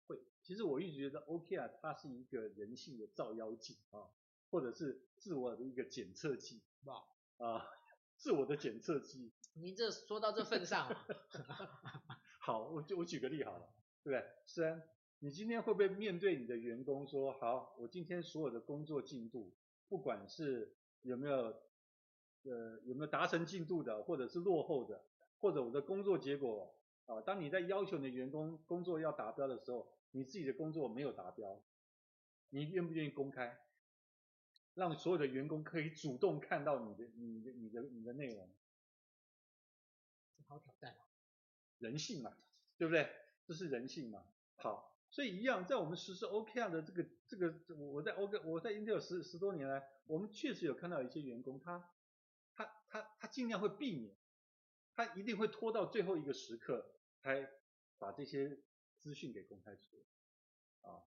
会，其实我一直觉得 OKR 它是一个人性的照妖镜啊，或者是自我的一个检测剂，哇啊，自我的检测剂。您这说到这份上啊，好，我就我举个例好了，对不对？虽然你今天会不会面对你的员工说，好，我今天所有的工作进度，不管是有没有。呃，有没有达成进度的，或者是落后的，或者我的工作结果啊，当你在要求你的员工工作要达标的时候，你自己的工作没有达标，你愿不愿意公开，让所有的员工可以主动看到你的、你的、你的、你的内容？好挑战啊！人性嘛，对不对？这是人性嘛。好，所以一样，在我们实施 OKR 的这个、这个，我在 OK，我在 Intel 十十多年来，我们确实有看到一些员工他。他他他尽量会避免，他一定会拖到最后一个时刻才把这些资讯给公开出来啊。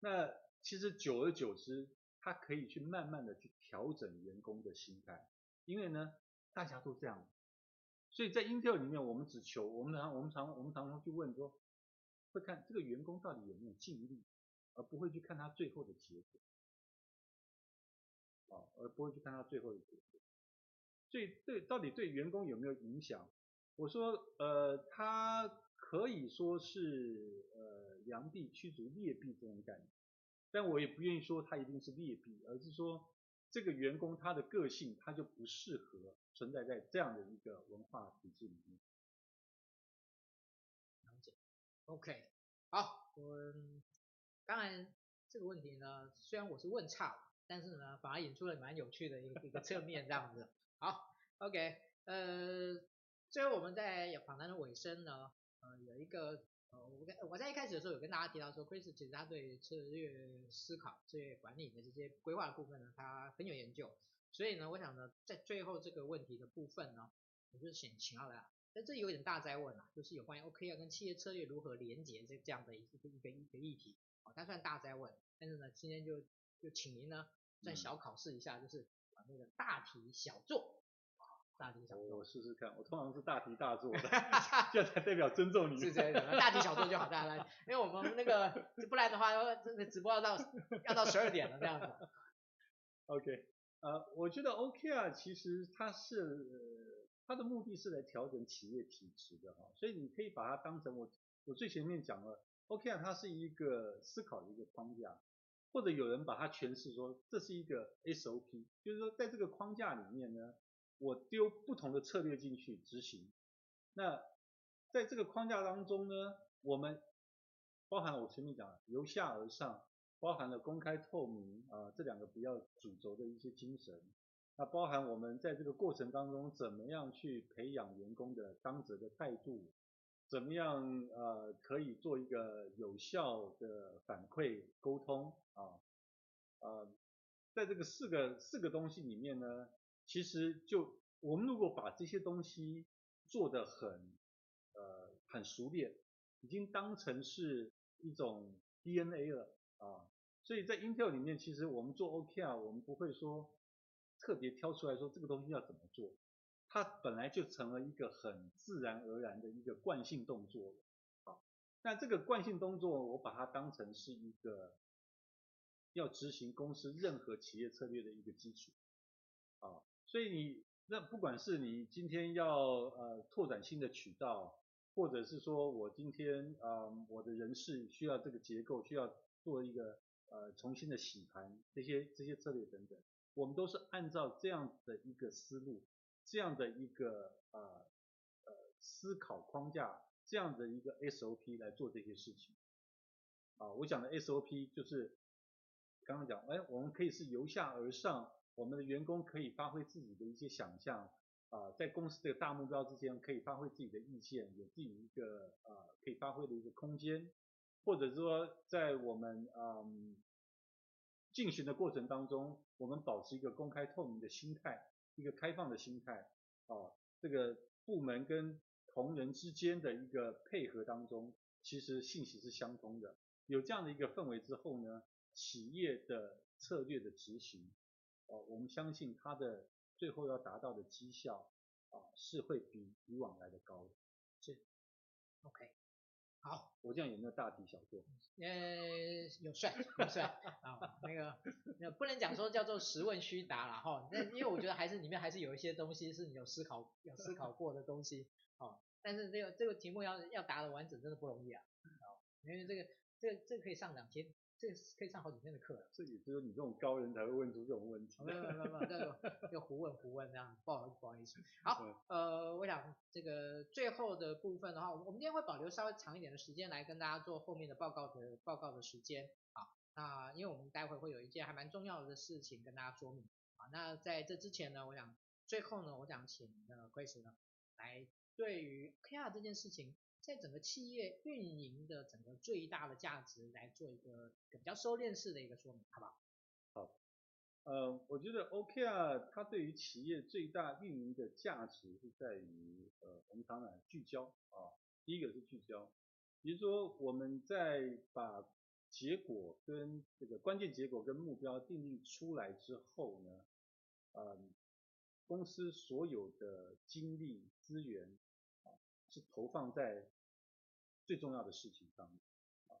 那其实久而久之，他可以去慢慢的去调整员工的心态，因为呢，大家都这样，所以在 Intel 里面，我们只求我们常我们常我们常常去问说，会看这个员工到底有没有尽力，而不会去看他最后的结果，啊，而不会去看他最后的结果。对对，到底对员工有没有影响？我说，呃，他可以说是呃良币驱逐劣币这种感觉，但我也不愿意说他一定是劣币，而是说这个员工他的个性他就不适合存在在这样的一个文化体制里面。，OK，好，我当然这个问题呢，虽然我是问差了，但是呢，反而引出了蛮有趣的一个一个侧面这样子。好，OK，呃，最后我们在访谈的尾声呢，呃，有一个，呃，我跟我在一开始的时候有跟大家提到说，Chris 其实他对策略思考、策略管理的这些规划的部分呢，他很有研究，所以呢，我想呢，在最后这个问题的部分呢，我就是想请教大家，但这有点大灾问啊，就是有关于 OKR 跟企业策略如何连接这这样的一个一个一个议题，哦，它算大灾问，但是呢，今天就就请您呢，算小考试一下，就是。把那个大题小做，大题小做，我试试看。我通常是大题大做的，这才代表尊重你。是这样，大题小做就好，大家来，因为我们那个不然的话，这个直播要到要到十二点了这样子。OK，呃，我觉得 OK 啊其实它是它的目的是来调整企业体质的哈，所以你可以把它当成我我最前面讲了 OK 啊它是一个思考的一个框架。或者有人把它诠释说，这是一个 SOP，就是说在这个框架里面呢，我丢不同的策略进去执行。那在这个框架当中呢，我们包含了我前面讲的由下而上，包含了公开透明啊这两个比较主轴的一些精神。那包含我们在这个过程当中怎么样去培养员工的当责的态度。怎么样呃可以做一个有效的反馈沟通啊？呃，在这个四个四个东西里面呢，其实就我们如果把这些东西做得很呃很熟练，已经当成是一种 DNA 了啊。所以在 Intel 里面，其实我们做 OKR，我们不会说特别挑出来说这个东西要怎么做。它本来就成了一个很自然而然的一个惯性动作了，那这个惯性动作，我把它当成是一个要执行公司任何企业策略的一个基础，啊，所以你那不管是你今天要呃拓展新的渠道，或者是说我今天、呃、我的人事需要这个结构需要做一个呃重新的洗盘，这些这些策略等等，我们都是按照这样的一个思路。这样的一个呃呃思考框架，这样的一个 SOP 来做这些事情，啊，我讲的 SOP 就是刚刚讲，哎，我们可以是由下而上，我们的员工可以发挥自己的一些想象，啊，在公司的大目标之间可以发挥自己的意见，有自己一个呃可以发挥的一个空间，或者说在我们嗯进行的过程当中，我们保持一个公开透明的心态，一个开放的心态，啊，这个部门跟同仁之间的一个配合当中，其实信息是相通的。有这样的一个氛围之后呢，企业的策略的执行，哦，我们相信它的最后要达到的绩效，啊，是会比以往来的高的。是，OK。好，我这样有没有大题小做？呃，有算有算 啊，那个那不能讲说叫做实问虚答了哈，那因为我觉得还是里面还是有一些东西是你有思考有思考过的东西，哦，但是这个这个题目要要答的完整真的不容易啊，因为这个这个这个可以上两天。这可以上好几天的课了。这也只有你这种高人才会问出这种问题。没有没有没有，这个要胡问胡问这样，不好意思不好意思。好，呃，我想这个最后的部分的话，我们我们今天会保留稍微长一点的时间来跟大家做后面的报告的报告的时间。好，那因为我们待会会有一件还蛮重要的事情跟大家说明。好，那在这之前呢，我想最后呢，我想请呃 Chris 呢来对于 OKR 这件事情。在整个企业运营的整个最大的价值来做一个比较收敛式的一个说明，好不好？好，呃，我觉得 OKR 它对于企业最大运营的价值是在于，呃，我们常讲聚焦啊，第一个是聚焦，比如说我们在把结果跟这个关键结果跟目标定义出来之后呢，呃，公司所有的精力资源。是投放在最重要的事情上面啊，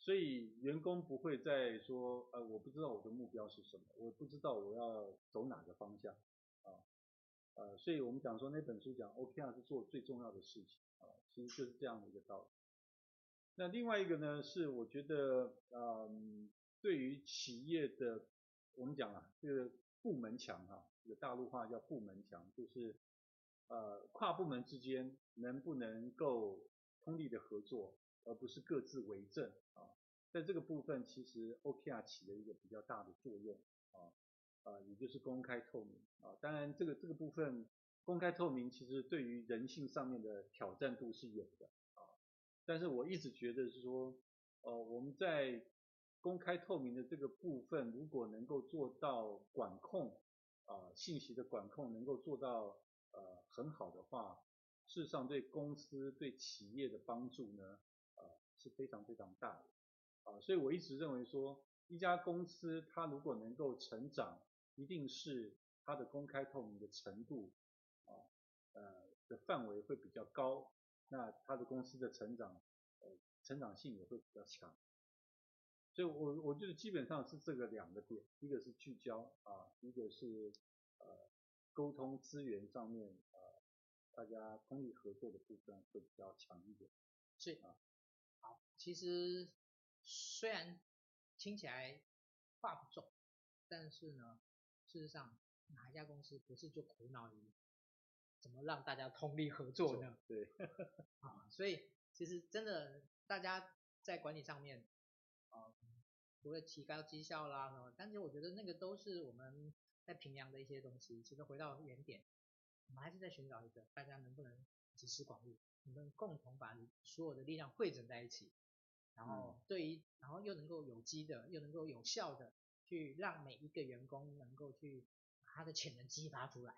所以员工不会再说，呃，我不知道我的目标是什么，我不知道我要走哪个方向啊，呃，所以我们讲说那本书讲 OKR 是做最重要的事情啊，其实就是这样的一个道理。那另外一个呢，是我觉得，嗯，对于企业的，我们讲啊，这个部门墙哈，这个大陆话叫部门墙，就是。呃，跨部门之间能不能够通力的合作，而不是各自为政啊？在这个部分，其实 OKR 起了一个比较大的作用啊，啊，也就是公开透明啊。当然，这个这个部分公开透明，其实对于人性上面的挑战度是有的啊。但是我一直觉得是说，呃，我们在公开透明的这个部分，如果能够做到管控啊，信息的管控能够做到。呃，很好的话，事实上对公司对企业的帮助呢，呃，是非常非常大的，啊、所以我一直认为说，一家公司它如果能够成长，一定是它的公开透明的程度，啊，呃的范围会比较高，那它的公司的成长，呃，成长性也会比较强，所以我我觉得基本上是这个两个点，一个是聚焦啊，一个是呃。沟通资源上面，呃，大家通力合作的部分会比较强一点。是啊，好，其实虽然听起来话不重，但是呢，事实上哪一家公司不是就苦恼于怎么让大家通力合作呢？对，啊，所以其实真的大家在管理上面，啊，除了提高绩效啦，但是我觉得那个都是我们。在平阳的一些东西，其实回到原点，我们还是在寻找一个大家能不能集思广益，能不能共同把所有的力量汇整在一起，然后对于，然后又能够有机的，又能够有效的去让每一个员工能够去把他的潜能激发出来。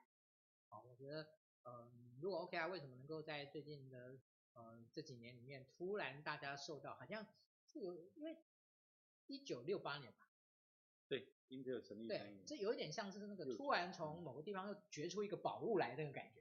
好，我觉得，嗯、呃，如果 OKR 为什么能够在最近的呃这几年里面突然大家受到，好像是有因为一九六八年吧。对，英特尔成立。对，这有一点像是那个突然从某个地方又掘出一个宝物来那个感觉。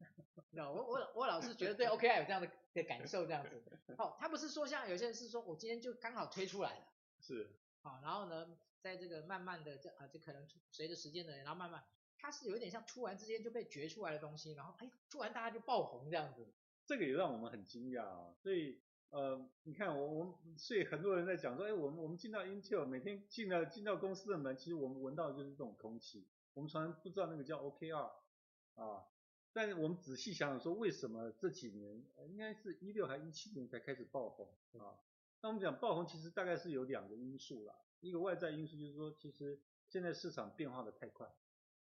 那我我我老是觉得对 OKR 有这样的的感受，这样子。哦，他不是说像有些人是说我今天就刚好推出来了。是。好，然后呢，在这个慢慢的这啊，就可能随着时间的，然后慢慢，它是有一点像突然之间就被掘出来的东西，然后哎，突然大家就爆红这样子。这个也让我们很惊讶啊，所以。呃，你看我我们，所以很多人在讲说，哎，我们我们进到 Intel，每天进了进到公司的门，其实我们闻到的就是这种空气，我们从来不知道那个叫 OKR 啊。但是我们仔细想想说，为什么这几年，应该是一六还是一七年才开始爆红啊？那我们讲爆红，其实大概是有两个因素啦，一个外在因素就是说，其实现在市场变化的太快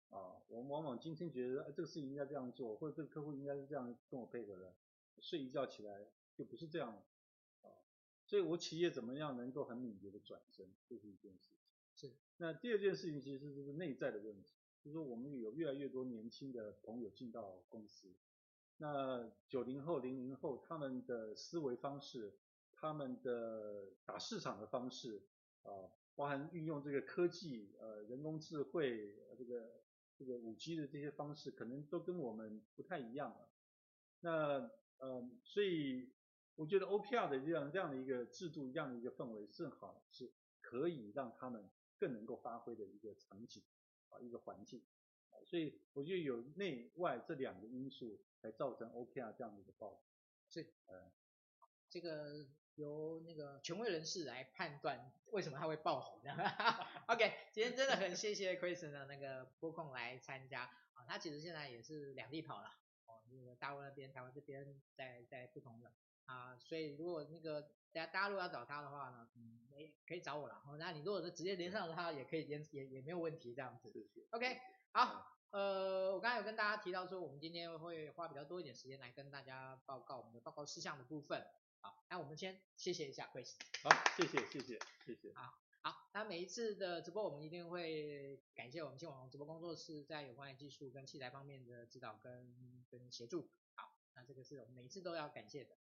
啊，我们往往今天觉得，这个事情应该这样做，或者这个客户应该是这样跟我配合的，睡一觉起来就不是这样了啊。所以我企业怎么样能够很敏捷的转身，这是一件事情。是。那第二件事情其实就是内在的问题，就是说我们有越来越多年轻的朋友进到公司，那九零后、零零后他们的思维方式，他们的打市场的方式啊，包含运用这个科技，呃，人工智慧，这个这个五 G 的这些方式，可能都跟我们不太一样了。那呃，所以我觉得 OPR 的这样这样的一个制度，这样的一个氛围，正好是可以让他们更能够发挥的一个场景啊，一个环境。所以我觉得有内外这两个因素，来造成 OPR 这样的一个报道。所以呃，这个。由那个权威人士来判断为什么他会爆红的。OK，今天真的很谢谢 Chris 的那个播控来参加啊，他其实现在也是两地跑了哦，那个大陆那边、台湾这边在在不同的啊，所以如果那个大家大家如果要找他的话呢，嗯，可以找我了。那你如果是直接连上他，也可以连也也没有问题这样子。OK，好，呃，我刚才有跟大家提到说，我们今天会花比较多一点时间来跟大家报告我们的报告事项的部分。好，那我们先谢谢一下 Chris。好，谢谢谢谢谢谢。啊，好，那每一次的直播，我们一定会感谢我们新网红直播工作室在有关技术跟器材方面的指导跟跟协助。好，那这个是我们每一次都要感谢的。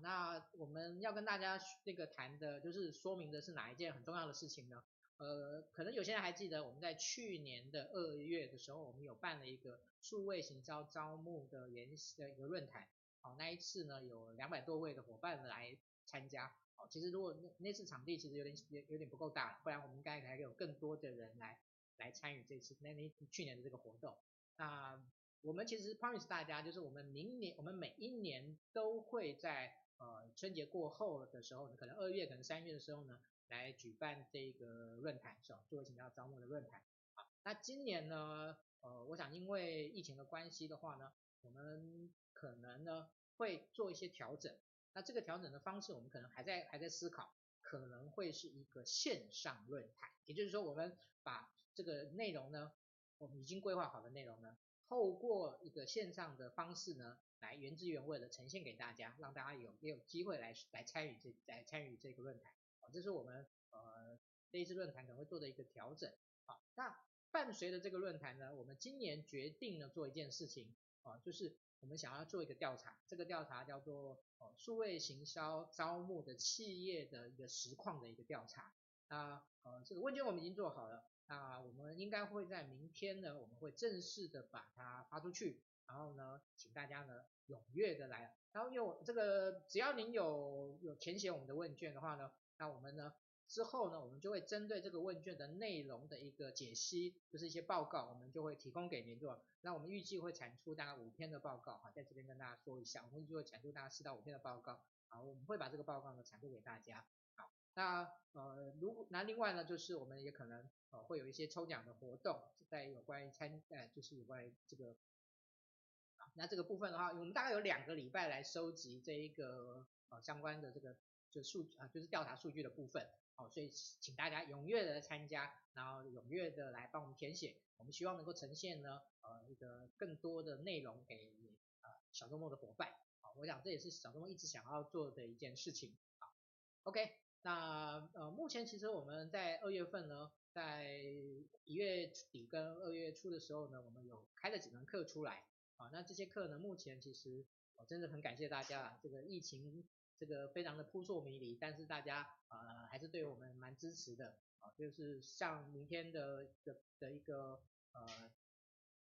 那我们要跟大家那个谈的，就是说明的是哪一件很重要的事情呢？呃，可能有些人还记得我们在去年的二月的时候，我们有办了一个数位行销招募的研习的一个论坛。好，那一次呢，有两百多位的伙伴来参加。好，其实如果那那次场地其实有点有有点不够大，不然我们应该还有更多的人来来参与这次那那去年的这个活动。那我们其实 promise 大家，就是我们明年我们每一年都会在呃春节过后的时候，可能二月可能三月的时候呢，来举办这个论坛，是吧？数位行销招募的论坛。好，那今年呢，呃，我想因为疫情的关系的话呢，我们可能呢会做一些调整，那这个调整的方式我们可能还在还在思考，可能会是一个线上论坛，也就是说我们把这个内容呢，我们已经规划好的内容呢，透过一个线上的方式呢，来原汁原味的呈现给大家，让大家有也有机会来来参与这来参与这个论坛，这是我们呃这一次论坛可能会做的一个调整，好，那伴随着这个论坛呢，我们今年决定呢做一件事情。啊，就是我们想要做一个调查，这个调查叫做呃数位行销招募的企业的一个实况的一个调查。那呃这个问卷我们已经做好了，那我们应该会在明天呢，我们会正式的把它发出去，然后呢，请大家呢踊跃的来，然后有这个只要您有有填写我们的问卷的话呢，那我们呢。之后呢，我们就会针对这个问卷的内容的一个解析，就是一些报告，我们就会提供给您做。那我们预计会产出大概五篇的报告，哈，在这边跟大家说一下，我们预计会产出大概四到五篇的报告，啊，我们会把这个报告呢产出给大家。那呃，如果那另外呢，就是我们也可能呃会有一些抽奖的活动，在有关于参呃，就是有关于这个，好，那这个部分的话，我们大概有两个礼拜来收集这一个呃相关的这个就数啊，就是调查数据的部分。好，所以请大家踊跃的参加，然后踊跃的来帮我们填写。我们希望能够呈现呢，呃，一个更多的内容给呃小周末的伙伴。好，我想这也是小周末一直想要做的一件事情。好，OK，那呃目前其实我们在二月份呢，在一月底跟二月初的时候呢，我们有开了几门课出来。啊，那这些课呢，目前其实我真的很感谢大家啊，这个疫情。这个非常的扑朔迷离，但是大家呃还是对我们蛮支持的啊，就是像明天的的的一个呃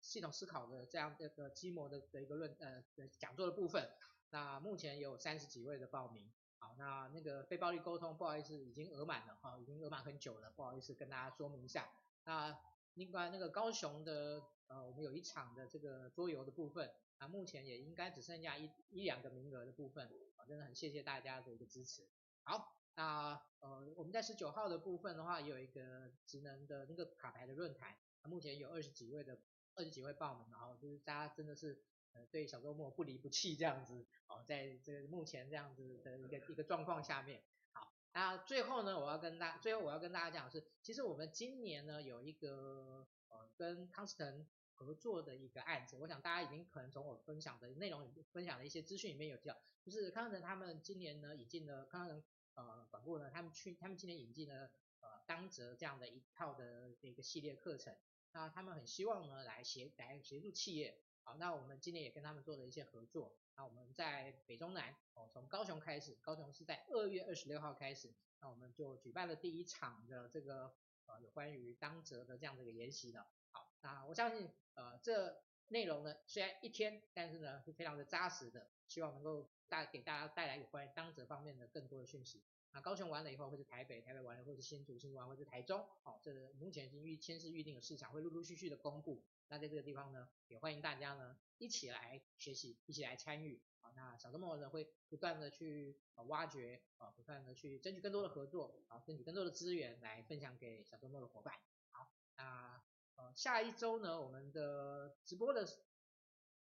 系统思考的这样这个基模的的一个论呃讲座的部分，那目前有三十几位的报名，好，那那个非暴力沟通不好意思已经额满了哈，已经额满很久了，不好意思跟大家说明一下，那另外那个高雄的呃我们有一场的这个桌游的部分，那目前也应该只剩下一一两个名额的部分。啊真的很谢谢大家的一个支持。好，那呃我们在十九号的部分的话，也有一个职能的那个卡牌的论坛，目前有二十几位的二十几位报名，然后就是大家真的是对小周末不离不弃这样子，哦，在这个目前这样子的一个一个状况下面，好，那最后呢，我要跟大最后我要跟大家讲的是，其实我们今年呢有一个呃跟康斯腾合作的一个案子，我想大家已经可能从我分享的内容里分享的一些资讯里面有提到，就是康腾他们今年呢引进了康腾呃管顾呢，他们去他们今年引进了呃当责这样的一套的这个系列课程，那他们很希望呢来协来协助企业，好，那我们今年也跟他们做了一些合作，那我们在北中南哦，从高雄开始，高雄是在二月二十六号开始，那我们就举办了第一场的这个呃有关于当泽的这样的一个研习的，好，那我相信呃这内容呢虽然一天，但是呢是非常的扎实的，希望能够带给大家带来有关于当泽方面的更多的讯息。那高雄完了以后，或是台北，台北完了，或是新竹，新竹完，或是台中，好，这个目前已经预先是预定的市场会陆陆续续的公布。那在这个地方呢，也欢迎大家呢一起来学习，一起来参与。好，那小周末呢会不断的去挖掘，啊，不断的去争取更多的合作，啊，争取更多的资源来分享给小周末的伙伴。好，那呃下一周呢，我们的直播的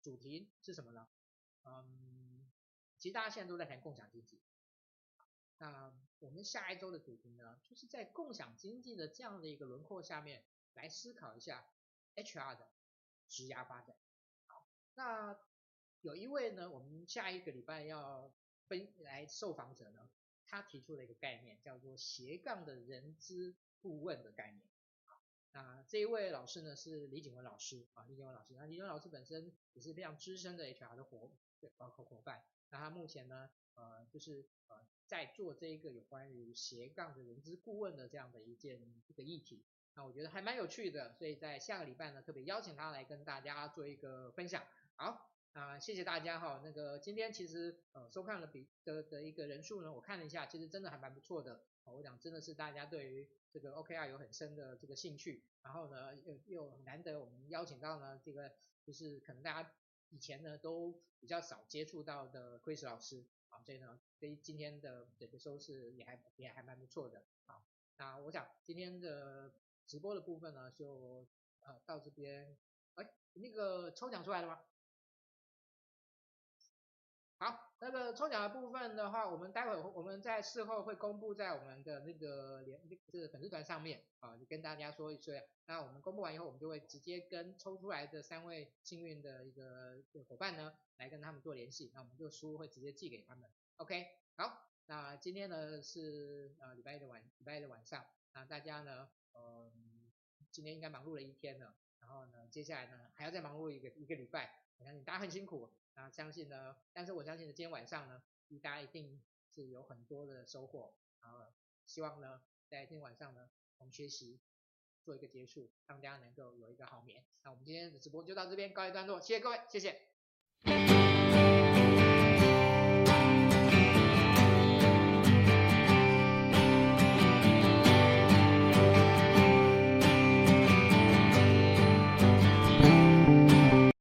主题是什么呢？嗯，其实大家现在都在谈共享经济。那我们下一周的主题呢，就是在共享经济的这样的一个轮廓下面来思考一下 HR 的职涯发展。好，那有一位呢，我们下一个礼拜要分来受访者呢，他提出了一个概念，叫做斜杠的人资顾问的概念。好，那这一位老师呢是李景文老师啊，李景文老师，那李景文老师本身也是非常资深的 HR 的伙对包括伙伴，那他目前呢，呃，就是呃。在做这一个有关于斜杠的人资顾问的这样的一件这个议题，那我觉得还蛮有趣的，所以在下个礼拜呢，特别邀请他来跟大家做一个分享。好，啊、呃，谢谢大家哈。那个今天其实呃收看了比的的一个人数呢，我看了一下，其实真的还蛮不错的。我想真的是大家对于这个 OKR 有很深的这个兴趣，然后呢又又难得我们邀请到呢这个就是可能大家以前呢都比较少接触到的 Chris 老师。啊，所以呢，对于今天的这个收视也还也还蛮不错的。啊，那我想今天的直播的部分呢，就呃到这边。哎，那个抽奖出来了吗？好，那个抽奖的部分的话，我们待会儿我们在事后会公布在我们的那个连这个粉丝团上面啊，就跟大家说一说。那我们公布完以后，我们就会直接跟抽出来的三位幸运的一个伙伴呢。来跟他们做联系，那我们这个书会直接寄给他们。OK，好，那今天呢是呃礼拜一的晚礼拜一的晚上，那大家呢，嗯、今天应该忙碌了一天了，然后呢，接下来呢还要再忙碌一个一个礼拜，我相信大家很辛苦，那相信呢，但是我相信呢，今天晚上呢，大家一定是有很多的收获，然后希望呢，在今天晚上呢，我们学习做一个结束，让大家能够有一个好眠。那我们今天的直播就到这边告一段落，谢谢各位，谢谢。